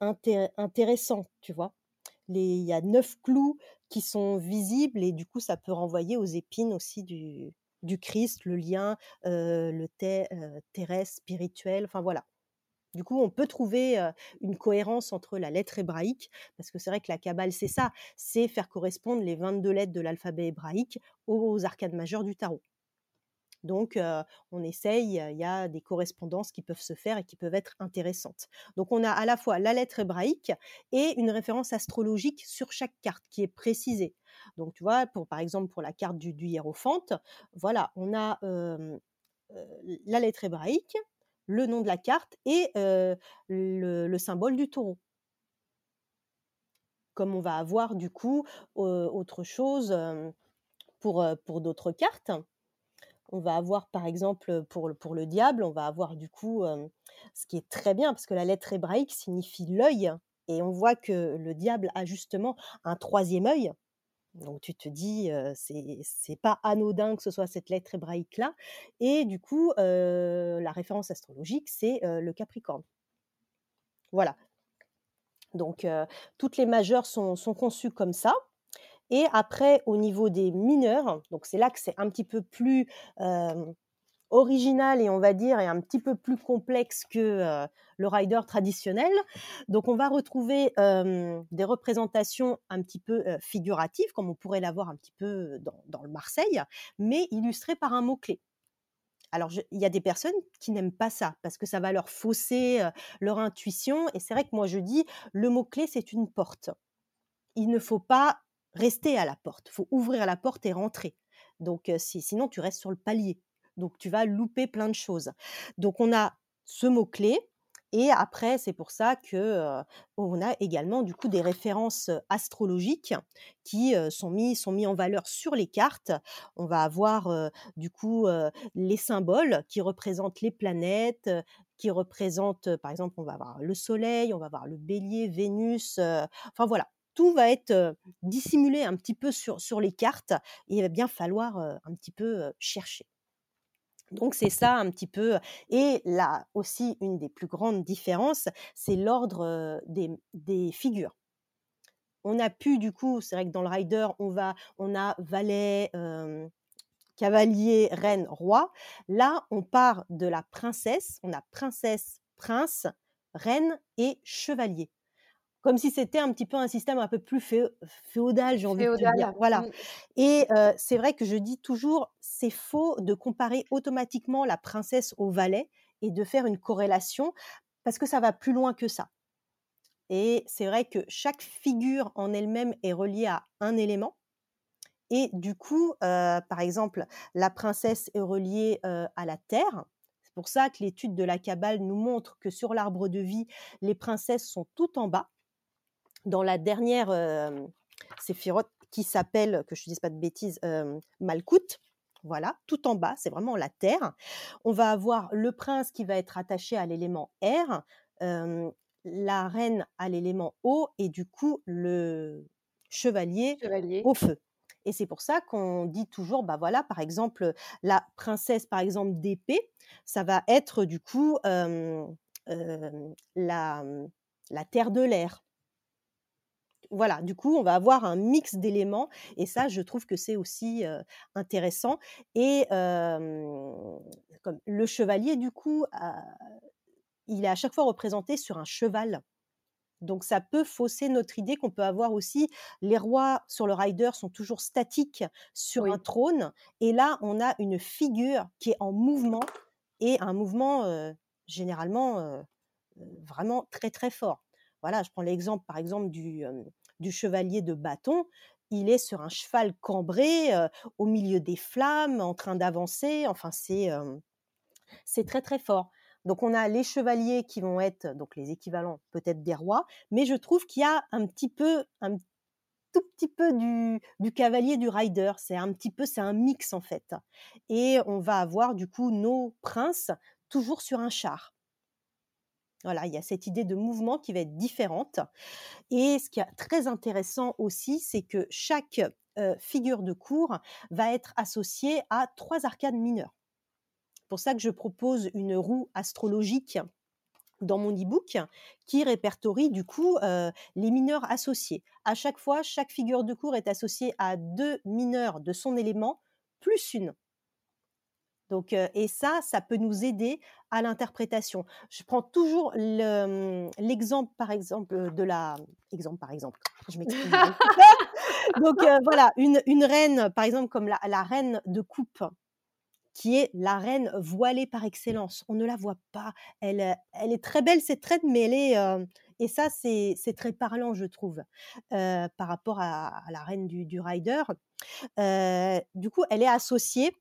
intéressant, tu vois. Il y a neuf clous qui sont visibles et du coup ça peut renvoyer aux épines aussi du, Christ, le lien, le terrestre, spirituel, enfin voilà. Du coup, on peut trouver une cohérence entre la lettre hébraïque, parce que c'est vrai que la Kabbale, c'est ça, c'est faire correspondre les 22 lettres de l'alphabet hébraïque aux arcades majeures du tarot. Donc, on essaye, il y a des correspondances qui peuvent se faire et qui peuvent être intéressantes. Donc, on a à la fois la lettre hébraïque et une référence astrologique sur chaque carte qui est précisée. Donc, tu vois, pour, par exemple, pour la carte du, hiérophante, voilà, on a la lettre hébraïque, le nom de la carte et le, symbole du taureau comme on va avoir du coup autre chose pour, pour d'autres cartes on va avoir par exemple pour, pour le diable, on va avoir du coup ce qui est très bien parce que la lettre hébraïque signifie l'œil et on voit que le diable a justement un troisième œil. Donc tu te dis c'est pas anodin que ce soit cette lettre hébraïque là et du coup la référence astrologique c'est le Capricorne. Voilà. Donc toutes les majeures sont, sont conçues comme ça. Et après, au niveau des mineurs, donc c'est là que c'est un petit peu plus original et on va dire et un petit peu plus complexe que le rider traditionnel. Donc on va retrouver des représentations un petit peu figuratives, comme on pourrait l'avoir un petit peu dans, dans, le Marseille, mais illustrées par un mot-clé. Alors, il y a des personnes qui n'aiment pas ça parce que ça va leur fausser leur intuition. Et c'est vrai que moi, je dis, le mot-clé, c'est une porte. Il ne faut pas rester à la porte. Il faut ouvrir la porte et rentrer. Donc, sinon, tu restes sur le palier. Donc, tu vas louper plein de choses. Donc, on a ce mot-clé. Et après, c'est pour ça que on a également du coup des références astrologiques qui sont mis sont mis en valeur sur les cartes. On va avoir du coup les symboles qui représentent les planètes, qui représentent par exemple, on va avoir le Soleil, on va avoir le Bélier, Vénus. enfin voilà, tout va être dissimulé un petit peu sur, sur les cartes et il va bien falloir un petit peu chercher. Donc c'est ça un petit peu. Et là aussi, une des plus grandes différences, c'est l'ordre des, figures. On a pu, du coup, c'est vrai que dans le rider, on, va, on a valet, cavalier, reine, roi. Là, on part de la princesse. On a princesse, prince, reine et chevalier. Comme si c'était un petit peu un système un peu plus féodal, j'ai envie de dire. Voilà. Mmh. Et c'est vrai que je dis toujours, c'est faux de comparer automatiquement la princesse au valet et de faire une corrélation parce que ça va plus loin que ça. Et c'est vrai que chaque figure en elle-même est reliée à un élément. Et du coup, par exemple, la princesse est reliée à la terre. C'est pour ça que l'étude de la Kabbale nous montre que sur l'arbre de vie, les princesses sont tout en bas. Dans la dernière euh, séphirote qui s'appelle, que je ne dise pas de bêtises, Malkout, voilà, tout en bas, c'est vraiment la terre. On va avoir le prince qui va être attaché à l'élément air, la reine à l'élément eau et du coup le chevalier, au feu. Et c'est pour ça qu'on dit toujours, bah voilà, par exemple, la princesse, par exemple, d'épée, ça va être du coup la, la terre de l'air voilà, du coup, on va avoir un mix d'éléments et ça, je trouve que c'est aussi intéressant. Et comme le chevalier, du coup, il est à chaque fois représenté sur un cheval. Donc ça peut fausser notre idée qu'on peut avoir aussi les rois sur le rider sont toujours statiques sur un trône et là on a une figure qui est en mouvement et un mouvement généralement vraiment très très fort. Voilà, je prends l'exemple par exemple du, du chevalier de bâton, il est sur un cheval cambré au milieu des flammes, en train d'avancer. Enfin, c'est c'est très très fort. Donc on a les chevaliers qui vont être donc les équivalents peut-être des rois, mais je trouve qu'il y a un petit peu un tout petit peu du, du cavalier du rider. C'est un petit peu c'est un mix en fait. Et on va avoir du coup nos princes toujours sur un char. Voilà, il y a cette idée de mouvement qui va être différente. Et ce qui est très intéressant aussi, c'est que chaque figure de cours va être associée à trois arcades mineures. C'est pour ça que je propose une roue astrologique dans mon e-book qui répertorie du coup les mineurs associés. À chaque fois, chaque figure de cours est associée à deux mineurs de son élément plus une. Donc, et ça, ça peut nous aider à l'interprétation. Je prends toujours mmh, l'exemple, par exemple, de la. Exemple, par exemple. Je m'explique. <laughs> Donc, <laughs> voilà, une, une, reine, par exemple, comme la, la, reine de coupe, qui est la reine voilée par excellence. On ne la voit pas. Elle, elle est très belle, cette reine, mais elle est. et ça, c'est très parlant, je trouve, par rapport à, la reine du, du rider. du coup, elle est associée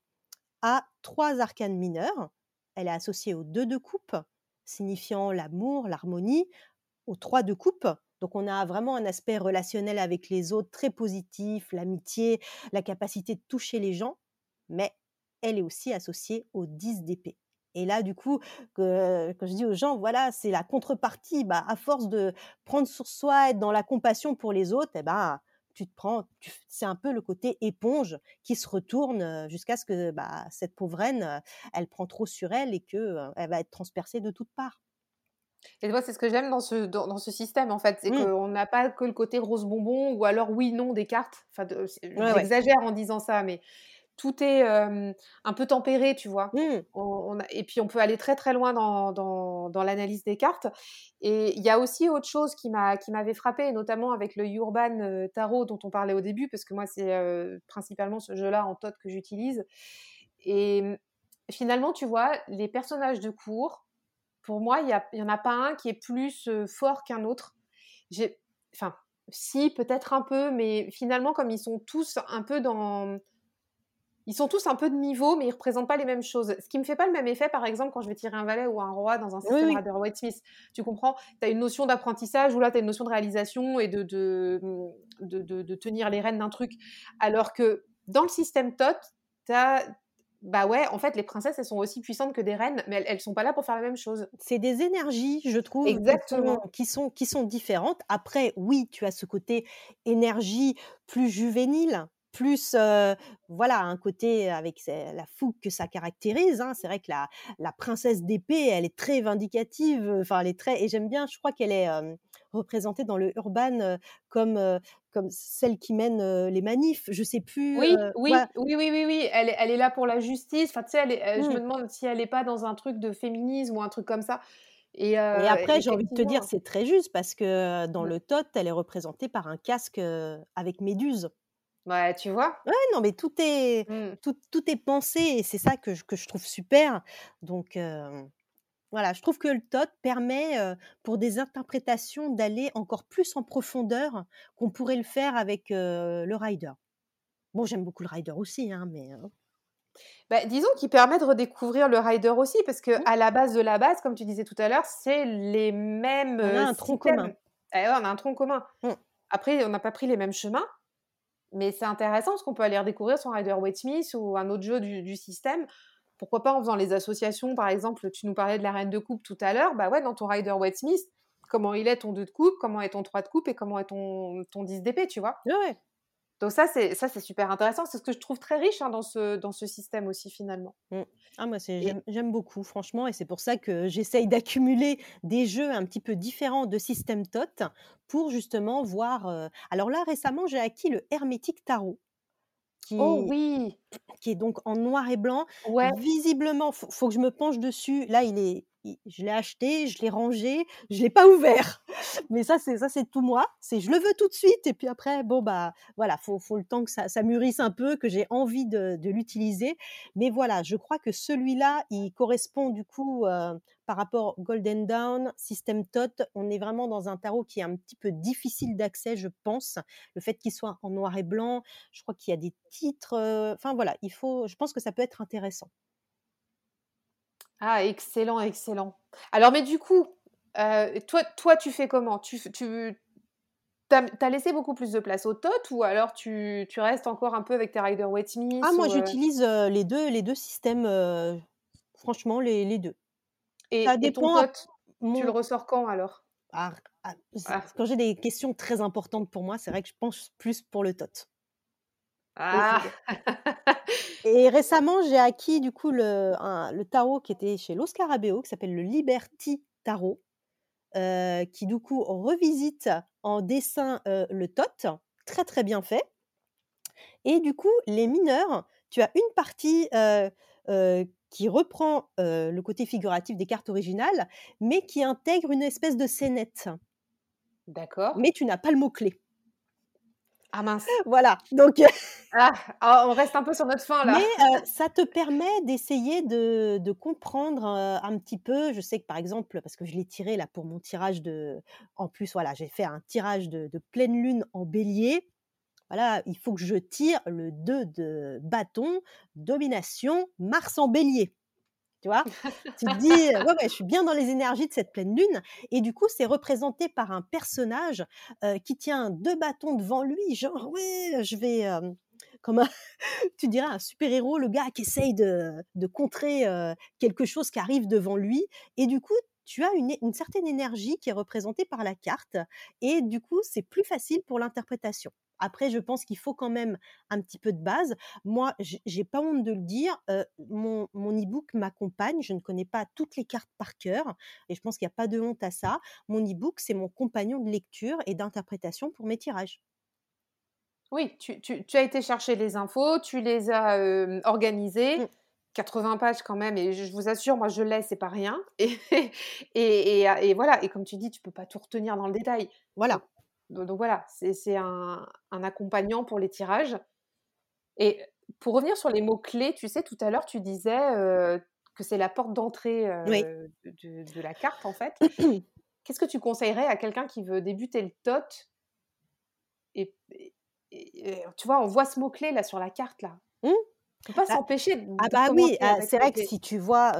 a trois arcanes mineurs. Elle est associée aux deux de coupe, signifiant l'amour, l'harmonie, aux trois de coupe. Donc on a vraiment un aspect relationnel avec les autres très positif, l'amitié, la capacité de toucher les gens, mais elle est aussi associée aux 10 d'épée. Et là, du coup, que, je dis aux gens, voilà, c'est la contrepartie. Bah, à force de prendre sur soi, être dans la compassion pour les autres, eh ben, tu te prends, c'est un peu le côté éponge qui se retourne jusqu'à ce que bah, cette pauvre reine, elle prend trop sur elle et que elle va être transpercée de toutes parts. Et moi, c'est ce que j'aime dans ce, dans, ce système, en fait. C'est mmh. qu'on n'a pas que le côté rose bonbon ou alors oui, non des cartes. Enfin, j'exagère en disant ça, mais tout est un peu tempéré, tu vois? Mmh. On, et puis on peut aller très très loin dans, dans, l'analyse des cartes. Et il y a aussi autre chose qui m'avait frappé, notamment avec le Urban Tarot dont on parlait au début, parce que moi c'est principalement ce jeu-là en tot que j'utilise. Et mmh, finalement, tu vois, les personnages de cours, pour moi, il n'y en a pas un qui est plus fort qu'un autre. Enfin, si, peut-être un peu, mais finalement, comme ils sont tous un peu dans ils sont tous un peu de niveau, mais ils représentent pas les mêmes choses. Ce qui me fait pas le même effet, par exemple, quand je vais tirer un valet ou un roi dans un système Rider Waite Smith. Tu comprends? Tu as une notion d'apprentissage ou là, tu as une notion de réalisation et de, de, tenir les rênes d'un truc. Alors que dans le système TOT, tu as bah ouais, en fait, les princesses, elles sont aussi puissantes que des reines, mais elles, ne sont pas là pour faire la même chose. C'est des énergies, je trouve, Exactement. Qui, sont, qui sont différentes. Après, oui, tu as ce côté énergie plus juvénile, plus voilà un côté avec la fougue que ça caractérise. Hein. C'est vrai que la, princesse d'épée, elle est très vindicative. Enfin, elle est très et j'aime bien. Je crois qu'elle est représentée dans le urban comme, comme celle qui mène les manifs. Je sais plus. Oui, oui, oui, oui, oui, oui, elle est, elle est là pour la justice. Enfin, tu sais, je me mmh. demande si elle n'est pas dans un truc de féminisme ou un truc comme ça. Et, après, j'ai envie de te dire, c'est très juste parce que dans mmh. le tot, elle est représentée par un casque avec méduse. Ouais, tu vois? Ouais, non, mais tout est, mmh. tout, tout, est pensé et c'est ça que je, que je trouve super. Donc, voilà, je trouve que le tot permet, pour des interprétations, d'aller encore plus en profondeur qu'on pourrait le faire avec le rider. Bon, j'aime beaucoup le rider aussi, hein, mais... Bah, disons qu'il permet de redécouvrir le rider aussi, parce que mmh. à la base de la base, comme tu disais tout à l'heure, c'est les mêmes. On a un tronc commun. Eh on a un tronc commun. Mmh. Après, on n'a pas pris les mêmes chemins, mais c'est intéressant parce qu'on peut aller redécouvrir son rider Waite Smith ou un autre jeu du, système. Pourquoi pas en faisant les associations, par exemple, tu nous parlais de la reine de coupe tout à l'heure, bah dans ton rider Waite Smith, comment il est ton 2 de coupe, comment est ton 3 de coupe et comment est ton, ton 10 d'épée, tu vois. Donc ça, c'est ça, c'est super intéressant. C'est ce que je trouve très riche hein, dans ce dans ce système aussi finalement. Mmh. Ah moi, j'aime beaucoup franchement, et c'est pour ça que j'essaye d'accumuler des jeux un petit peu différents de système TOT pour justement voir. Alors là, récemment, j'ai acquis le Hermétique Tarot. Qui, oh oui Qui est donc en noir et blanc. Ouais. Visiblement, faut, faut que je me penche dessus. Là, il est, je l'ai acheté, je l'ai rangé, je l'ai pas ouvert. <laughs> Mais ça, c'est ça, c'est tout moi. C'est je le veux tout de suite et puis après, bon bah voilà, faut, faut le temps que ça, ça mûrisse un peu, que j'ai envie de, de l'utiliser. Mais voilà, je crois que celui-là, il correspond du coup euh, par rapport Golden Dawn, System Tot. On est vraiment dans un tarot qui est un petit peu difficile d'accès, je pense. Le fait qu'il soit en noir et blanc, je crois qu'il y a des titres. Euh, enfin voilà, il faut. Je pense que ça peut être intéressant. Ah, excellent, excellent. Alors, mais du coup, euh, toi, toi, tu fais comment? Tu, tu as, laissé beaucoup plus de place au tot ou alors tu, tu restes encore un peu avec tes Rider Smith Ah, moi, euh j'utilise les, deux, les deux systèmes, franchement, les, les, deux. Et, Ça dépend. ton tu le ressors quand alors? Ah, ah, ah. Quand j'ai des questions très importantes pour moi, c'est vrai que je pense plus pour le tot. Ah <laughs> Et récemment, j'ai acquis du coup le, le tarot qui était chez l'Oscarabeo, qui s'appelle le Liberty Tarot, qui du coup revisite en dessin le tot, très très bien fait. Et du coup, les mineurs, tu as une partie qui reprend le côté figuratif des cartes originales, mais qui intègre une espèce de scénette. D'accord. Mais tu n'as pas le mot-clé. Ah mince. Voilà, donc. <laughs> Ah, ah, on reste un peu sur notre fin là. Mais ça te permet d'essayer de, de, comprendre un petit peu. Je sais que par exemple, parce que je l'ai tiré là pour mon tirage de. En plus, voilà, j'ai fait un tirage de, de, pleine lune en bélier. Voilà, il faut que je tire le 2 de bâton, domination, Mars en bélier. Tu vois? Tu te dis, <laughs> ouais, je suis bien dans les énergies de cette pleine lune. Et du coup, c'est représenté par un personnage qui tient deux bâtons devant lui, genre, ouais, je vais. comme un, <laughs> tu dirais un super-héros, le gars qui essaye de, de contrer quelque chose qui arrive devant lui. Et du coup, tu as une, une, certaine énergie qui est représentée par la carte. Et du coup, c'est plus facile pour l'interprétation. Après, je pense qu'il faut quand même un petit peu de base. Moi, j'ai pas honte de le dire. mon, mon e-book m'accompagne. Je ne connais pas toutes les cartes par cœur. Et je pense qu'il n'y a pas de honte à ça. Mon e-book, c'est mon compagnon de lecture et d'interprétation pour mes tirages. Oui, tu, tu, tu, as été chercher les infos, tu les as organisées. 80 mmh. pages quand même, et je vous assure, moi je l'ai, c'est pas rien. <laughs> Et, et, et, et, voilà, et comme tu dis, tu peux pas tout retenir dans le détail. Voilà. Donc, voilà, c'est un, accompagnant pour les tirages. Et pour revenir sur les mots-clés, tu sais, tout à l'heure, tu disais que c'est la porte d'entrée de, la carte, en fait. <clears throat> Qu'est-ce que tu conseillerais à quelqu'un qui veut débuter le TOT et, tu vois, on voit ce mot-clé là sur la carte là. Mmh. Peut pas bah, s'empêcher de, Ah bah oui, ah, c'est vrai que si tu vois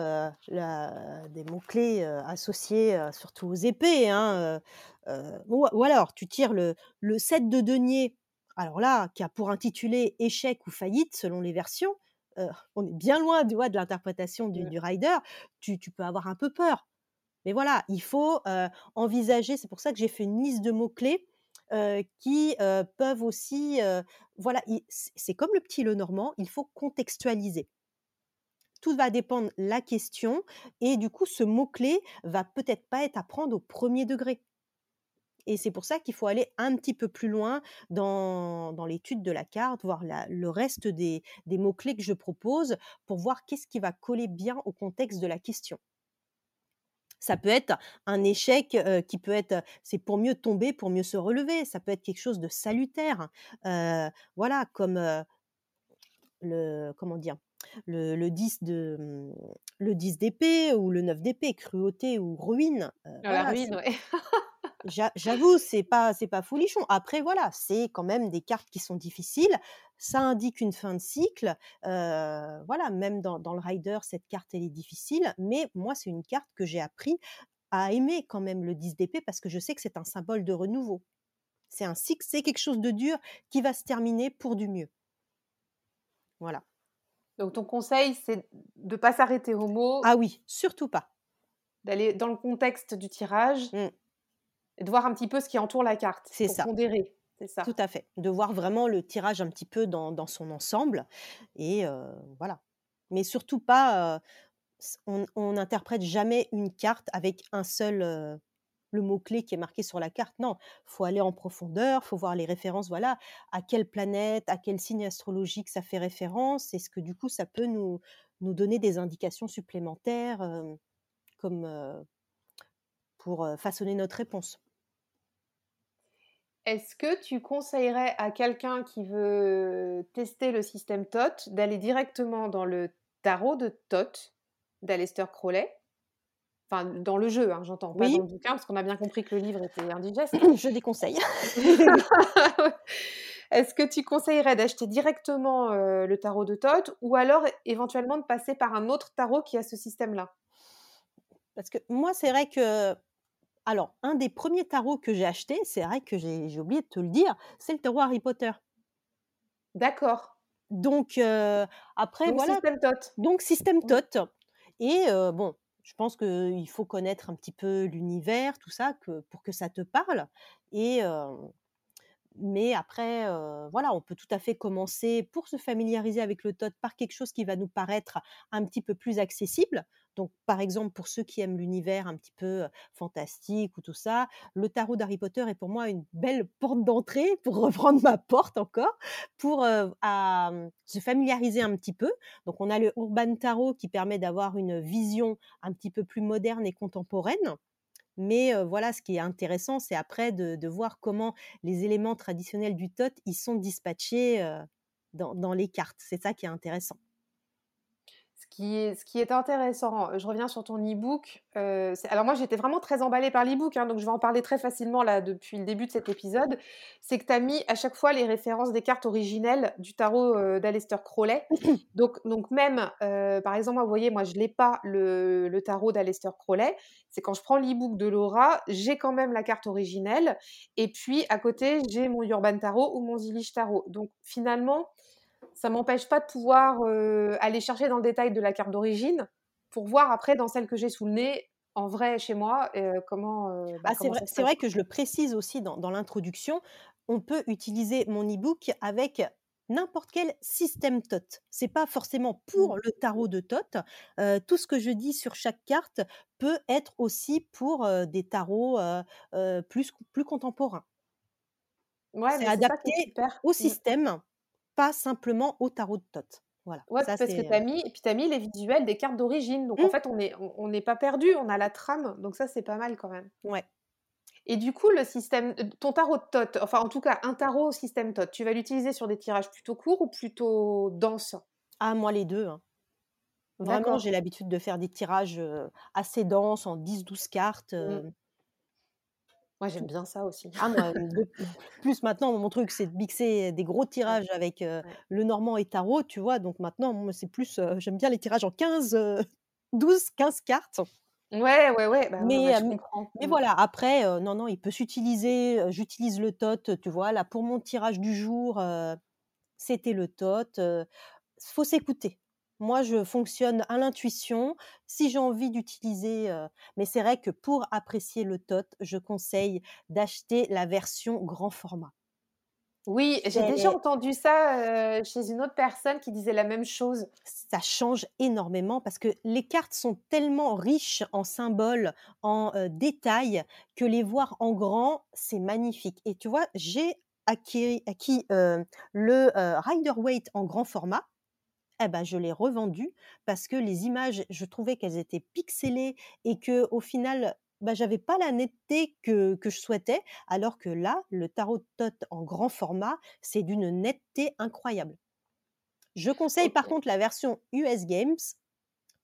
des mots-clés associés surtout aux épées, hein, ou, alors tu tires le, le 7 de denier, alors là, qui a pour intitulé échec ou faillite selon les versions, on est bien loin du, de l'interprétation du, mmh. du, rider, tu, tu, peux avoir un peu peur. Mais voilà, il faut envisager, c'est pour ça que j'ai fait une liste de mots-clés qui peuvent aussi, voilà, c'est comme le petit le normand, il faut contextualiser. Tout va dépendre la question et du coup, ce mot-clé va peut-être pas être à prendre au premier degré. Et c'est pour ça qu'il faut aller un petit peu plus loin dans, dans l'étude de la carte, voir le reste des, des mots-clés que je propose pour voir qu'est-ce qui va coller bien au contexte de la question. Ça peut être un échec euh, qui peut être, c'est pour mieux tomber, pour mieux se relever. Ça peut être quelque chose de salutaire. Euh, voilà, comme euh, le, comment dire, le, le 10 de, hum, le 10 d'épée ou le 9 d'épée, cruauté ou ruine. Dans la voilà, ruine, ouais. J'a j'avoue, c'est pas c'est pas folichon. Après voilà, c'est quand même des cartes qui sont difficiles. Ça indique une fin de cycle. Voilà, même dans dans le rider, cette carte, elle est difficile. Mais moi, c'est une carte que j'ai appris à aimer quand même le 10 d'épée parce que je sais que c'est un symbole de renouveau. C'est un cycle, c'est quelque chose de dur qui va se terminer pour du mieux. Voilà. Donc ton conseil, c'est de pas s'arrêter au mot, Ah oui, surtout pas. d'aller dans le contexte du tirage Mmh. et de voir un petit peu ce qui entoure la carte C'est ça. pondérer. C'est ça. Tout à fait. De voir vraiment le tirage un petit peu dans, son ensemble. Et voilà. Mais surtout pas, on n'interprète jamais une carte avec un seul, le mot-clé qui est marqué sur la carte. Non, faut aller en profondeur, faut voir les références. Voilà, à quelle planète, à quel signe astrologique ça fait référence? Est-ce que du coup, ça peut nous, nous donner des indications supplémentaires comme pour façonner notre réponse? Est-ce que tu conseillerais à quelqu'un qui veut tester le système TOT d'aller directement dans le tarot de TOT d'Aleister Crowley? Enfin, dans le jeu, hein, j'entends, pas Oui. dans le bouquin, parce qu'on a bien compris que le livre était indigeste. <coughs> Je déconseille. <laughs> Est-ce que tu conseillerais d'acheter directement euh, le tarot de Thoth ou alors éventuellement de passer par un autre tarot qui a ce système-là? Parce que moi, c'est vrai que. Alors, un des premiers tarots que j'ai acheté, c'est vrai que j'ai oublié de te le dire, c'est le tarot Harry Potter. D'accord. Donc, euh, après, Donc voilà. système Thoth. Donc, système Mm. TOT. Et euh, bon, je pense qu'il faut connaître un petit peu l'univers, tout ça, que, pour que ça te parle. Et. euh, mais après, voilà, on peut tout à fait commencer pour se familiariser avec le TOT par quelque chose qui va nous paraître un petit peu plus accessible. Donc, par exemple, pour ceux qui aiment l'univers un petit peu fantastique ou tout ça, le tarot d'Harry Potter est pour moi une belle porte d'entrée, <laughs> pour reprendre ma porte encore, pour se familiariser un petit peu. Donc, on a le Urban Tarot qui permet d'avoir une vision un petit peu plus moderne et contemporaine. Mais voilà, ce qui est intéressant, c'est après de, voir comment les éléments traditionnels du TOT, ils sont dispatchés dans les cartes. C'est ça qui est intéressant. Ce qui est, ce qui est intéressant, je reviens sur ton e-book. euh, alors moi, j'étais vraiment très emballée par l'e-book, hein, donc je vais en parler très facilement là depuis le début de cet épisode. C'est que tu as mis à chaque fois les références des cartes originelles du tarot euh, d'Aleister Crowley. <clears throat> donc, donc même, euh, par exemple, vous voyez, moi, je l'ai pas le, le tarot d'Aleister Crowley. C'est quand je prends l'e-book de Laura, j'ai quand même la carte originelle. Et puis, à côté, j'ai mon Urban Tarot ou mon Zilish Tarot. Donc, finalement, ça m'empêche pas de pouvoir euh, aller chercher dans le détail de la carte d'origine pour voir après dans celle que j'ai sous le nez en vrai chez moi euh, comment, euh, bah, Ah, c'est vrai, que je le précise aussi dans, dans l'introduction, on peut utiliser mon e-book avec n'importe quel système TOT. C'est pas forcément pour Mm. le tarot de TOT. Euh, tout ce que je dis sur chaque carte peut être aussi pour euh, des tarots euh, plus, plus contemporains. Ouais, C'est adapté au Mm. système, pas simplement au tarot de Thoth. Voilà, Ouais, ça parce que c'est. tu as mis, et puis t'as mis les visuels des cartes d'origine. Donc en Mmh, fait, on n'est on, on n'est pas perdu, on a la trame. Donc ça, c'est pas mal quand même. ouais. Et du coup, le système, euh, ton tarot de Thoth, enfin en tout cas un tarot au système Thoth, tu vas l'utiliser sur des tirages plutôt courts ou plutôt denses? Ah, moi les deux. hein. Vraiment, j'ai l'habitude de faire des tirages assez denses, en 10-12 cartes. Mm. euh, Moi, j'aime bien ça aussi. Ah, moi, de- plus maintenant, mon truc, c'est de mixer des gros tirages avec euh, ouais. le normand et tarot, tu vois? Donc maintenant, moi, c'est plus. euh, J'aime bien les tirages en 15, euh, 12, 15 cartes. Ouais, ouais, ouais, bah, Mais, ouais, euh, mais, mais Mm. voilà, après, euh, non, non, il peut s'utiliser. euh, J'utilise le TOT, tu vois? Là, pour mon tirage du jour, euh, c'était le TOT. euh, faut s'écouter. Moi, je fonctionne à l'intuition. Si j'ai envie d'utiliser, euh, mais c'est vrai que pour apprécier le TOT, je conseille d'acheter la version grand format. Oui, j'ai déjà entendu ça, chez une autre personne qui disait la même chose. ça change énormément parce que les cartes sont tellement riches en symboles, en, détails que les voir en grand, c'est magnifique et tu vois, j'ai acquis, le, heu, Rider-Waite en grand format Eh ben, je l'ai revendu parce que les images, je trouvais qu'elles étaient pixelées et que au final, bah, j'avais pas la netteté que que je souhaitais, alors que là, le tarot de Thoth en grand format, c'est d'une netteté incroyable. Je conseille par contre la version US Games,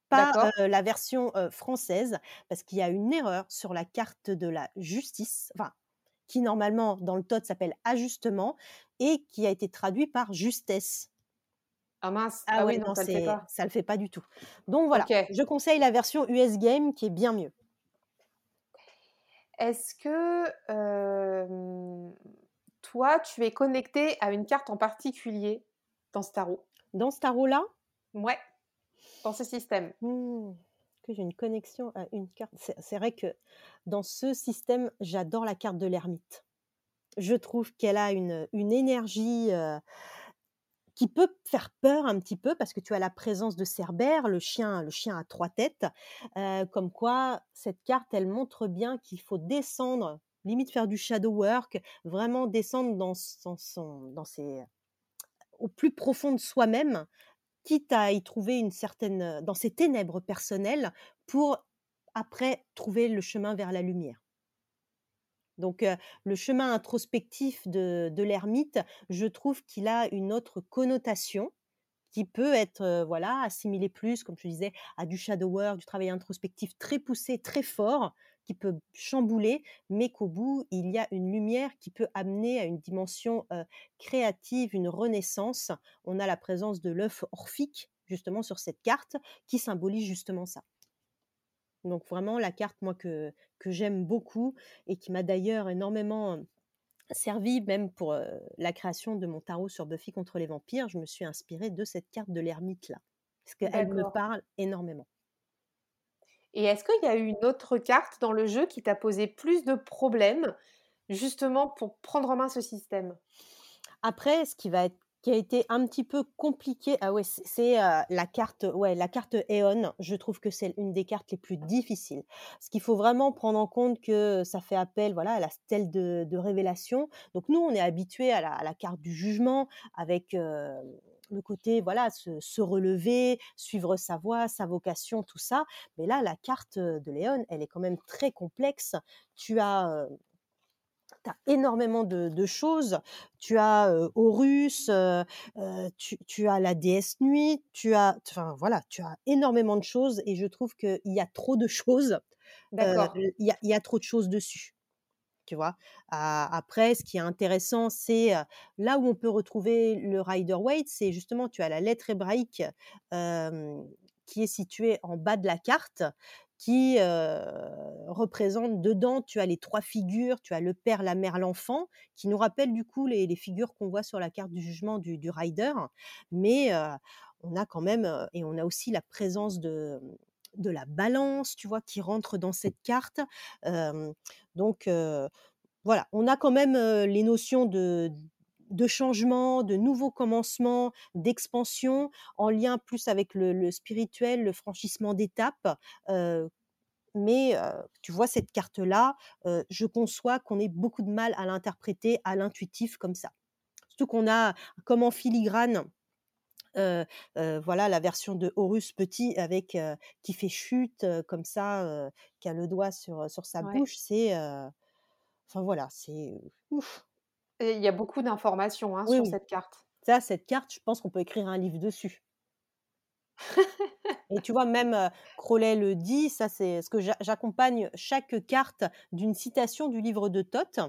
pas, la version, française, parce qu'il y a une erreur sur la carte de la justice, enfin, qui normalement dans le Thoth s'appelle ajustement et qui a été traduit par justesse. Ah mince, Ah ah oui, non, non, ça le ça le fait pas du tout. Donc voilà, je conseille la version US Game qui est bien mieux. Est-ce que, toi, tu es connecté à une carte en particulier dans ce tarot? Dans ce tarot-là, Ouais, dans ce système? mmh, que j'ai une connexion à une carte. C'est vrai que dans ce système, j'adore la carte de l'ermite. Je trouve qu'elle a une, une énergie, heu, qui peut faire peur un petit peu parce que tu as la présence de Cerbère, le chien le chien à 3 têtes, comme quoi cette carte, elle montre bien qu'il faut descendre, limite faire du shadow work, vraiment descendre dans ses au plus profond de soi-même, quitte à y trouver une certaine, dans ses ténèbres personnelles pour après trouver le chemin vers la lumière. Donc, le chemin introspectif de l'ermite, je trouve qu'il a une autre connotation qui peut être, heu, voilà, assimilé plus, comme je disais, à du shadow work, du travail introspectif très poussé, très fort, qui peut chambouler, mais qu'au bout, il y a une lumière qui peut amener à une dimension, créative, une renaissance. On a la présence de l'œuf orphique, justement, sur cette carte, qui symbolise justement ça. Donc vraiment la carte, moi, que que j'aime beaucoup et qui m'a d'ailleurs énormément, servi même pour, la création de mon tarot sur Buffy contre les vampires. Je me suis inspirée de cette carte de l'ermite-là, parce qu'elle me parle énormément. et est-ce qu'il y a eu une autre carte dans le jeu qui t'a posé plus de problèmes, justement pour prendre en main ce système? Après, ce qui va être qui a été un petit peu compliqué ah ouais, c'est heu, la carte, ouais, la carte Éon. Je trouve que c'est une des cartes les plus difficiles. Parce qu'il faut vraiment prendre en compte que ça fait appel, voilà, à la stèle de révélation. Donc nous, on est habitués à la carte du jugement avec, heu, le côté, voilà, se relever, suivre sa voie, sa vocation, tout ça. Mais là, la carte, de Léon, elle est quand même très complexe. Tu as, tu as énormément de de choses. Tu as, Horus, tu tu as la déesse nuit, tu as enfin voilà, tu as énormément de choses et je trouve qu'il y a trop de choses, D'accord, il y a il y a trop de choses dessus, tu vois? Après ce qui est intéressant, c'est, là où on peut retrouver le Rider-Waite, c'est justement tu as la lettre hébraïque, qui est située en bas de la carte qui, heu, représente dedans, tu as les 3 figures, tu as le père, la mère, l'enfant, qui nous rappellent du coup les les figures qu'on voit sur la carte du jugement du rider. Mais, on a quand même, et on a aussi la présence de, de la balance, tu vois, qui rentre dans cette carte. Donc, voilà, on a quand même, les notions de de changement, de nouveaux commencements, d'expansion, en lien plus avec le le spirituel, le franchissement d'étapes, mais tu vois cette carte-là, je conçois qu'on ait beaucoup de mal à l'interpréter à l'intuitif comme ça. Surtout qu'on a comme en filigrane, voilà la version de Horus petit avec, qui fait chute, comme ça, qui a le doigt sur, sur sa ouais bouche, c'est, enfin voilà, c'est, ouf. Et il y a beaucoup d'informations, hein, Oui, sur oui. cette carte. Ça, cette carte, je pense qu'on peut écrire un livre dessus et tu vois même, heu, Crowley le dit, ça c'est ce que j'a j'accompagne chaque carte d'une citation du livre de Thoth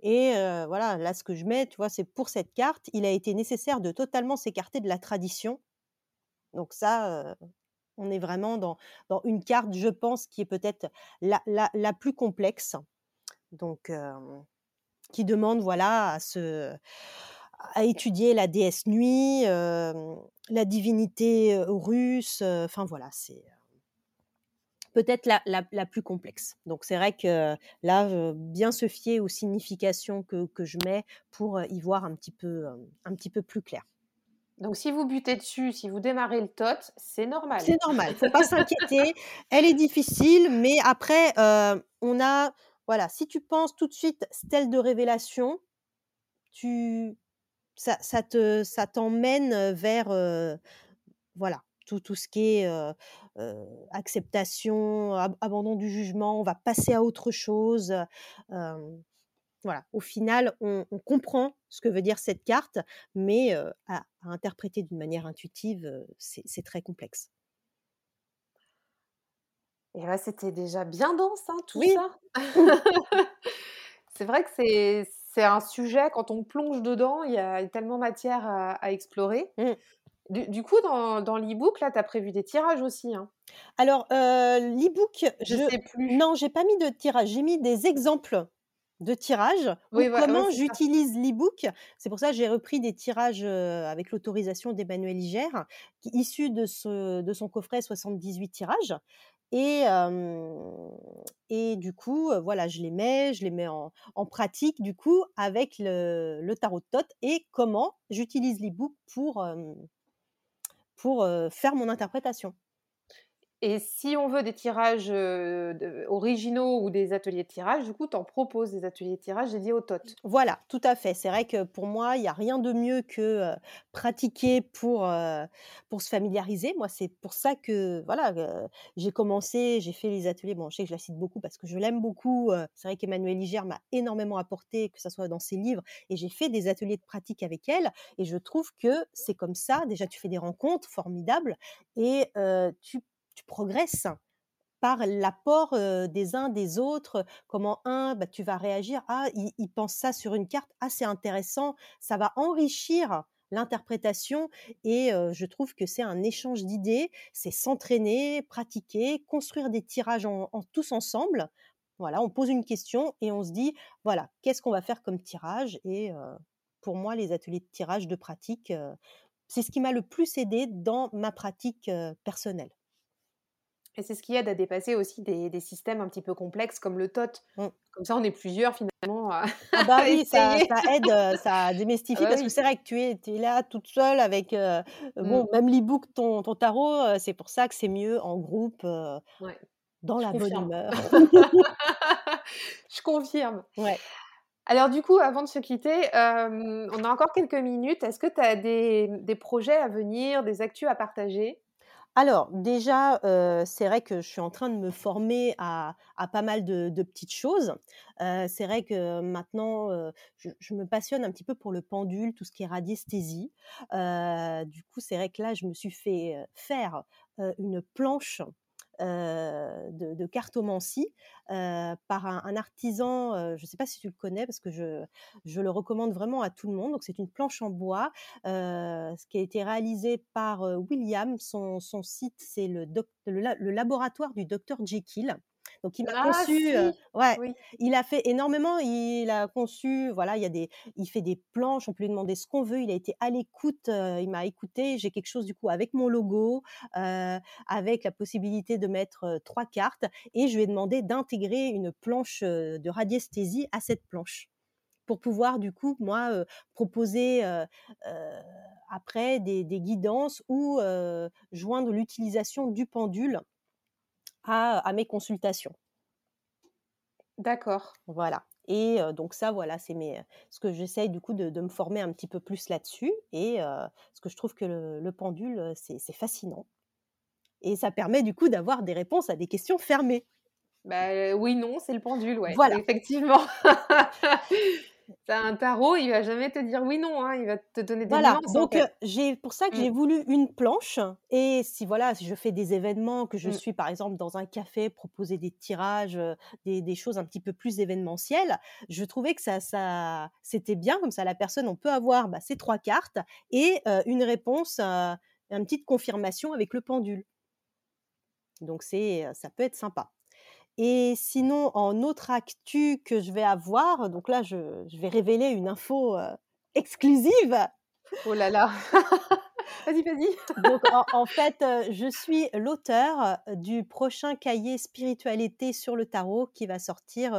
Et heu, voilà, là, ce que je mets, tu vois, c'est pour cette carte, il a été nécessaire de totalement s'écarter de la tradition. Donc ça, heu, on est vraiment dans dans une carte, je pense, qui est peut-être la la la plus complexe. Donc qui demande, voilà, à se à étudier la déesse nuit, hem, la divinité, heu, russe, heu, enfin voilà, c'est, peut-être la, la, la, plus complexe. Donc c'est vrai que là, bien se fier aux significations que, que, je mets pour y voir un petit peu, un petit peu plus clair. Donc si vous butez dessus, si vous démarrez le tot, c'est normal. C'est normal, faut pas <laughs> s'inquiéter. Elle est difficile, mais après, on a, voilà, si tu penses tout de suite stèle de révélation, tu, ça, te, ça t'emmène vers, voilà, tout, tout ce qui est acceptation, abandon du jugement, on va passer à autre chose. voilà, au final, on, comprend ce que veut dire cette carte, mais à, interpréter d'une manière intuitive, c'est très complexe. Et là, c'était déjà bien dense, hein, tout ça. <laughs> c'est vrai que c'est un sujet, quand on plonge dedans, il y a tellement matière à, explorer. Mmh. Du, coup, dans, dans l'e-book, là, tu as prévu des tirages aussi. Hein. Alors, euh, l'e-book, je, ne sais plus. Non, j'ai pas mis de tirage. J'ai mis des exemples de tirages. Oui, comment j'utilise l'e-book. C'est pour ça que j'ai repris des tirages euh, avec l'autorisation d'Emmanuel Igère, issus de, ce, de son coffret 78 tirages. Et, du coup, voilà, je les mets, je les mets en, pratique, du coup, avec le, tarot de Tot et comment j'utilise l'e-book pour faire mon interprétation. Et si on veut des tirages originaux ou des ateliers de tirage, du coup, tu en proposes des ateliers de tirage dédiés au TOT. Voilà, tout à fait. C'est vrai que pour moi, il n'y a rien de mieux que pratiquer pour, pour se familiariser. Moi, c'est pour ça que voilà, j'ai commencé, j'ai fait les ateliers. Bon, je sais que je la cite beaucoup parce que je l'aime beaucoup. c'est vrai qu'Emmanuel Liger m'a énormément apporté, que ce soit dans ses livres, et j'ai fait des ateliers de pratique avec elle. Et je trouve que c'est comme ça. Déjà, tu fais des rencontres formidables et tu tu progresses par l'apport des uns des autres, comment un, bah, tu vas réagir, ah, il, pense ça sur une carte, ah, c'est intéressant, ça va enrichir l'interprétation et je trouve que c'est un échange d'idées, c'est s'entraîner, pratiquer, construire des tirages en, tous ensemble. Voilà, on pose une question et on se dit, voilà, qu'est-ce qu'on va faire comme tirage Et pour moi, les ateliers de tirage de pratique, c'est ce qui m'a le plus aidé dans ma pratique personnelle. Et c'est ce qui aide à dépasser aussi des, systèmes un petit peu complexes comme le TOT. Mmh. Comme ça, on est plusieurs finalement à, ah bah <laughs> oui, ça, aide, euh, ça démystifie ah bah parce que c'est vrai que tu es, es, là toute seule avec, euh, bon, même l'e-book, ton, ton, tarot, euh, c'est pour ça que c'est mieux en groupe, dans la bonne humeur. <laughs> Je confirme. Ouais. Alors du coup, avant de se quitter, on a encore quelques minutes. Est-ce que tu as des, des projets à venir, des actus à partager? Alors déjà, c'est vrai que je suis en train de me former à pas mal de petites choses. c'est vrai que maintenant, je me passionne un petit peu pour le pendule, tout ce qui est radiesthésie. du coup, c'est vrai que là, je me suis fait, faire, une planche de, de, cartomancie par un, artisan, je ne sais pas si tu le connais parce que je, je, le recommande vraiment à tout le monde. Donc c'est une planche en bois, ce qui a été réalisé par William. Son, son site c'est le, le, laboratoire du docteur Jekyll. Donc il a ah, conçu, ouais, il a fait énormément. Il a conçu, voilà, il y a des, il fait des planches. On peut lui demander ce qu'on veut. Il a été à l'écoute. il m'a écouté. J'ai quelque chose du coup avec mon logo, avec la possibilité de mettre trois cartes, et je lui ai demandé d'intégrer une planche de radiesthésie à cette planche pour pouvoir du coup moi proposer après des, des, guidances ou joindre l'utilisation du pendule à, mes consultations. D'accord. Voilà. Et donc ça, voilà, c'est ce que j'essaye du coup de, me former un petit peu plus là-dessus. Et ce que je trouve que le, pendule, c'est fascinant. Et ça permet du coup d'avoir des réponses à des questions fermées. Bah, oui, non, c'est le pendule, ouais. Voilà. Effectivement. <laughs> T'as un tarot, il va jamais te dire oui non, hein, il va te donner des voilà. Donc j'ai pour ça que j'ai mmh. voulu une planche. Et si voilà, si je fais des événements, que je mmh. suis par exemple dans un café, proposer des tirages, des, choses un petit peu plus événementielles, je trouvais que ça, ça c'était bien comme ça. La personne, on peut avoir bah, ces trois cartes et une réponse, une petite confirmation avec le pendule. Donc c'est, ça peut être sympa. Et sinon, en autre actu que je vais avoir, donc là, je, vais révéler une info exclusive. Oh là là <laughs> Vas-y, vas-y. Donc <laughs> en fait, je suis l'auteur, du prochain cahier spiritualité sur le tarot qui va sortir,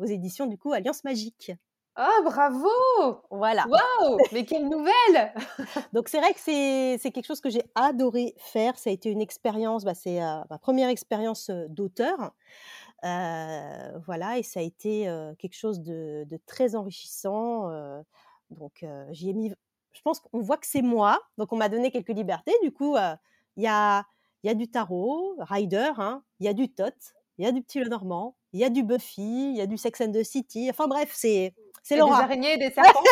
aux éditions du coup Alliance Magique. Ah bravo! Voilà. Waouh! Mais quelle nouvelle! <laughs> Donc c'est vrai que c'est quelque chose que j'ai adoré faire. Ça a été une expérience, bah, c'est, ma première expérience, d'auteur. Voilà et ça a été, quelque chose de de très enrichissant, donc j'y ai mis je pense qu'on voit que c'est moi, donc on m'a donné quelques libertés. Du coup, il y a il y a du tarot, Rider, hein, il y a du Tot, il y a du Petit Lenormand, il y a du Buffy, il y a du Sex and the City. Enfin bref, c'est c'est Des araignées, des <laughs> serpents.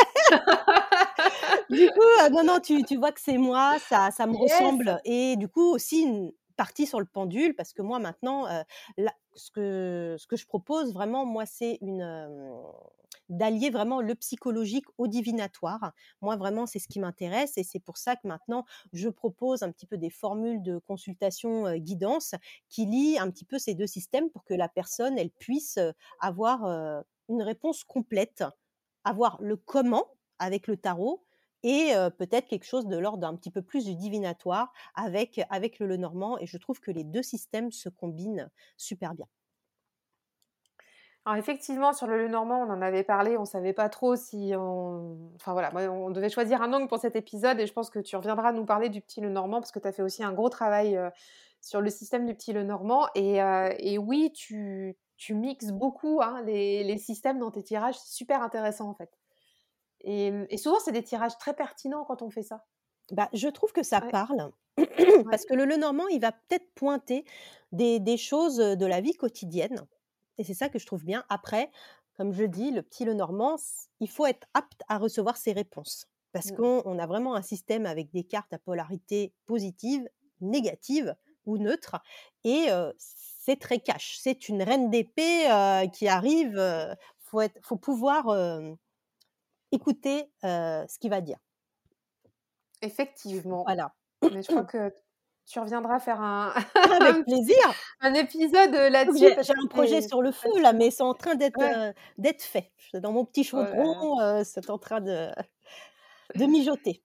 du coup, non, non, tu, tu vois que c'est moi, ça, ça me ressemble. Et du coup, aussi une partie sur le pendule, parce que moi, maintenant, ce, que, ce que je propose vraiment, moi, c'est une d'allier vraiment le psychologique au divinatoire. Moi, vraiment, c'est ce qui m'intéresse et c'est pour ça que maintenant, je propose un petit peu des formules de consultation guidance qui lient un petit peu ces deux systèmes pour que la personne, elle puisse avoir une réponse complète, avoir le comment avec le tarot et peut-être quelque chose de l'ordre d'un petit peu plus du divinatoire avec, avec le Lenormand. Et je trouve que les deux systèmes se combinent super bien. Alors effectivement, sur le Lenormand, on en avait parlé, on ne savait pas trop si on... Enfin voilà, on devait choisir un angle pour cet épisode et je pense que tu reviendras nous parler du petit Lenormand parce que tu as fait aussi un gros travail sur le système du petit Lenormand. Et, et oui, tu, tu mixes beaucoup hein, les, les, systèmes dans tes tirages, c'est super intéressant en fait. Et, et souvent, c'est des tirages très pertinents quand on fait ça. Bah, je trouve que ça parle <coughs> parce que le Lenormand, il va peut-être pointer des, des choses de la vie quotidienne et c'est ça que je trouve bien. Après, comme je dis, le petit Lenormand, il faut être apte à recevoir ses réponses. Parce mmh. qu'on a vraiment un système avec des cartes à polarité positive, négative ou neutre. Et c'est très cash. C'est une reine d'épée qui arrive. Il faut, faut, pouvoir écouter ce qu'il va dire. Effectivement. Voilà. Mais je crois <clears throat> que tu reviendras faire un, avec <laughs> plaisir un épisode là-dessus. J'ai un projet sur le feu là, mais c'est en train d'être d'être fait. Dans mon petit chaudron, c'est en train de <laughs> de mijoter.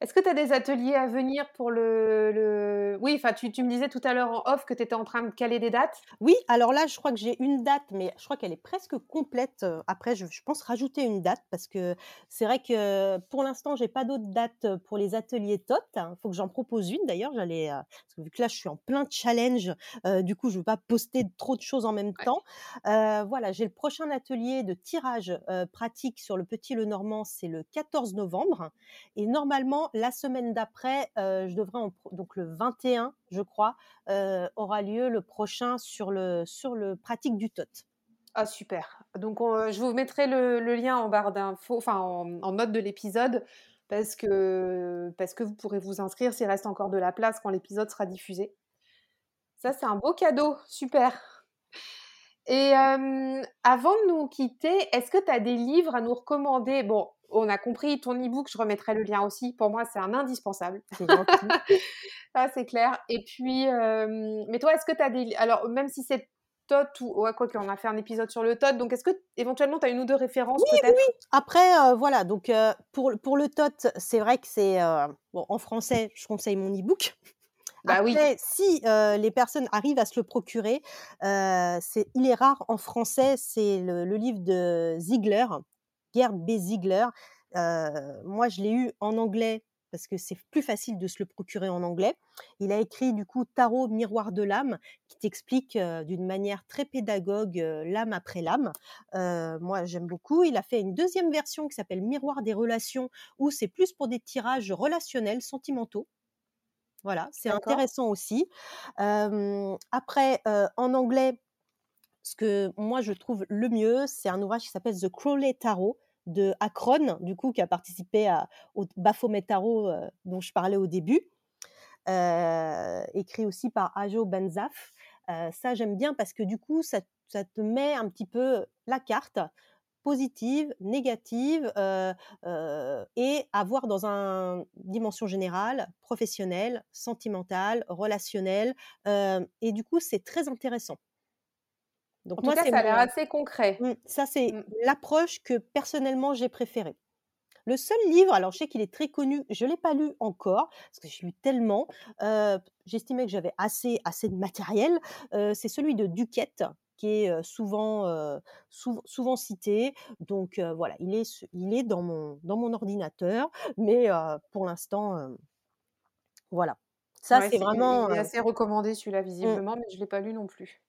Est-ce que tu as des ateliers à venir pour le. Oui, enfin, tu, tu, me disais tout à l'heure en off que tu étais en train de caler des dates Oui, alors là, je crois que j'ai une date, mais je crois qu'elle est presque complète. Après, je, pense rajouter une date parce que c'est vrai que pour l'instant, j'ai pas d'autres dates pour les ateliers TOT. Il faut que j'en propose une d'ailleurs. J'allais. Parce que vu que là, je suis en plein challenge, du coup, je ne veux pas poster trop de choses en même temps. voilà, j'ai le prochain atelier de tirage pratique sur le petit Lenormand, c'est le 14 novembre. Et normalement, la semaine d'après, je devrais donc le 21, je crois, aura lieu le prochain sur le sur le pratique du tot. Ah super. Donc je vous mettrai le, lien en barre d'infos, enfin en, note de l'épisode parce que parce que vous pourrez vous inscrire s'il reste encore de la place quand l'épisode sera diffusé. Ça c'est un beau cadeau, super. Et avant de nous quitter, est-ce que tu as des livres à nous recommander? Bon, on a compris ton e-book, je remettrai le lien aussi. Pour moi, c'est un indispensable. <laughs> C'est ah, <laughs> c'est clair. Et puis, mais toi, est-ce que tu as des. Alors, même si c'est TOT ou. Ouais, quoi qu'on a fait un épisode sur le TOT, donc est-ce que éventuellement tu as une ou deux références Oui, oui, oui. Après, voilà, donc pour, pour le TOT, c'est vrai que c'est. bon, en français, je conseille mon e-book. Bah Après, oui. si les personnes arrivent à se le procurer, c'est, il est rare en français, c'est le, le livre de Ziegler, Gerd B. Ziegler. moi, je l'ai eu en anglais parce que c'est plus facile de se le procurer en anglais. Il a écrit du coup Tarot Miroir de l'âme, qui t'explique d'une manière très pédagogue l'âme après l'âme. moi, j'aime beaucoup. Il a fait une deuxième version qui s'appelle Miroir des relations, où c'est plus pour des tirages relationnels, sentimentaux. Voilà, c'est intéressant aussi. après, en anglais, ce que moi je trouve le mieux, c'est un ouvrage qui s'appelle The Crowley Tarot de Akron, du coup, qui a participé au Baphomet Tarot euh, dont je parlais au début, euh, écrit aussi par Ajo Benzaf. Euh, ça, j'aime bien parce que du coup, ça, ça, te met un petit peu la carte positive, négative, et à voir dans une dimension générale, professionnelle, sentimentale, relationnelle. et du coup, c'est très intéressant. Donc en moi, tout cas, ça a l'air assez concret. Mmh, ça, c'est mmh. l'approche que personnellement j'ai préférée. Le seul livre, alors je sais qu'il est très connu, je ne l'ai pas lu encore, parce que j'ai lu tellement, j'estimais que j'avais assez, assez de matériel, c'est celui de Duquette, qui est souvent, souvent cité. Donc voilà, il est, il est dans, mon, dans mon ordinateur, mais pour l'instant, voilà. Ça, c'est vraiment. Il est assez recommandé celui-là, mmh. visiblement, mais je ne l'ai pas lu non plus.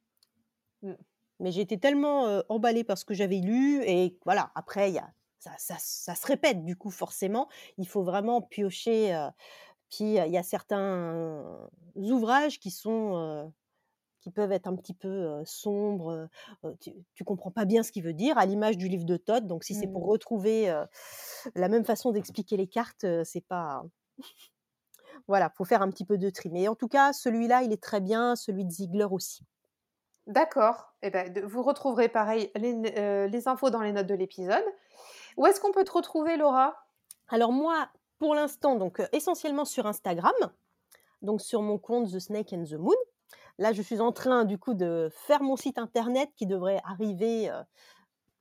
Mmh. Mais été tellement emballée par ce que j'avais lu, et voilà, après, y a, ça, ça, ça, se répète, du coup, forcément. Il faut vraiment piocher. puis il y a certains ouvrages qui sont qui peuvent être un petit peu sombres, tu, tu comprends pas bien ce qu'il veut dire, à l'image du livre de Todd. Donc si c'est pour mmh. retrouver la même façon d'expliquer les cartes, c'est pas voilà, faut faire un petit peu de tri. Mais en tout cas, celui-là, il est très bien, celui de Ziegler aussi. D'accord. Eh ben, vous retrouverez pareil les, les infos dans les notes de l'épisode. Où est-ce qu'on peut te retrouver, Laura? Alors moi, pour l'instant, donc essentiellement sur Instagram, donc sur mon compte The Snake and the Moon. Là, je suis en train du coup de faire mon site internet qui devrait arriver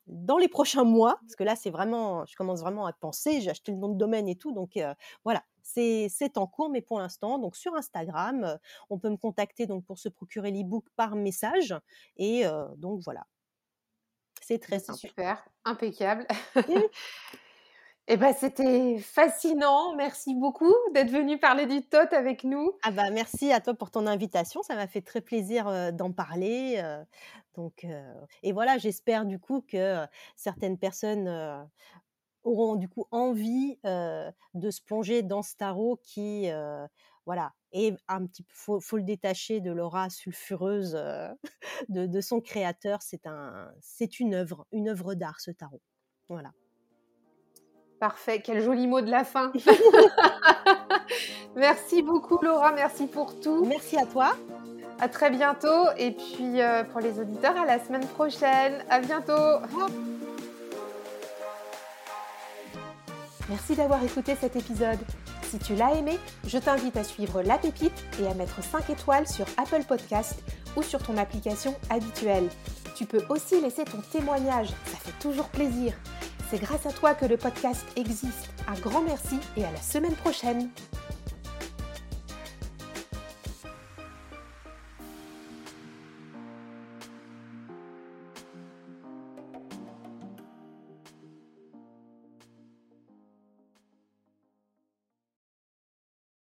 dans les prochains mois, parce que là, c'est vraiment, je commence vraiment à penser. J'ai acheté le nom de domaine et tout, donc voilà, c'est en cours, mais pour l'instant, donc sur Instagram, on peut me contacter donc pour se procurer l'ebook par message, et donc voilà, c'est très bah, simple. Super, impeccable. <laughs> Eh ben, c'était fascinant. Merci beaucoup d'être venu parler du TOT avec nous. Ah bah, merci à toi pour ton invitation. Ça m'a fait très plaisir d'en parler. donc, et voilà, j'espère du coup que certaines personnes auront du coup envie de se plonger dans ce tarot qui, voilà, est un petit faut, faut le détacher de l'aura sulfureuse <laughs> de, de, son créateur. C'est un, c'est une œuvre, une œuvre d'art ce tarot. Voilà. Parfait, quel joli mot de la fin. <laughs> <laughs> merci beaucoup Laura, merci pour tout. Merci à toi. À très bientôt et puis pour les auditeurs à la semaine prochaine. À bientôt. Merci d'avoir écouté cet épisode. Si tu l'as aimé, je t'invite à suivre La Pépite et à mettre 5 étoiles sur Apple Podcast ou sur ton application habituelle. Tu peux aussi laisser ton témoignage, ça fait toujours plaisir. C'est grâce à toi que le podcast existe. Un grand merci et à la semaine prochaine.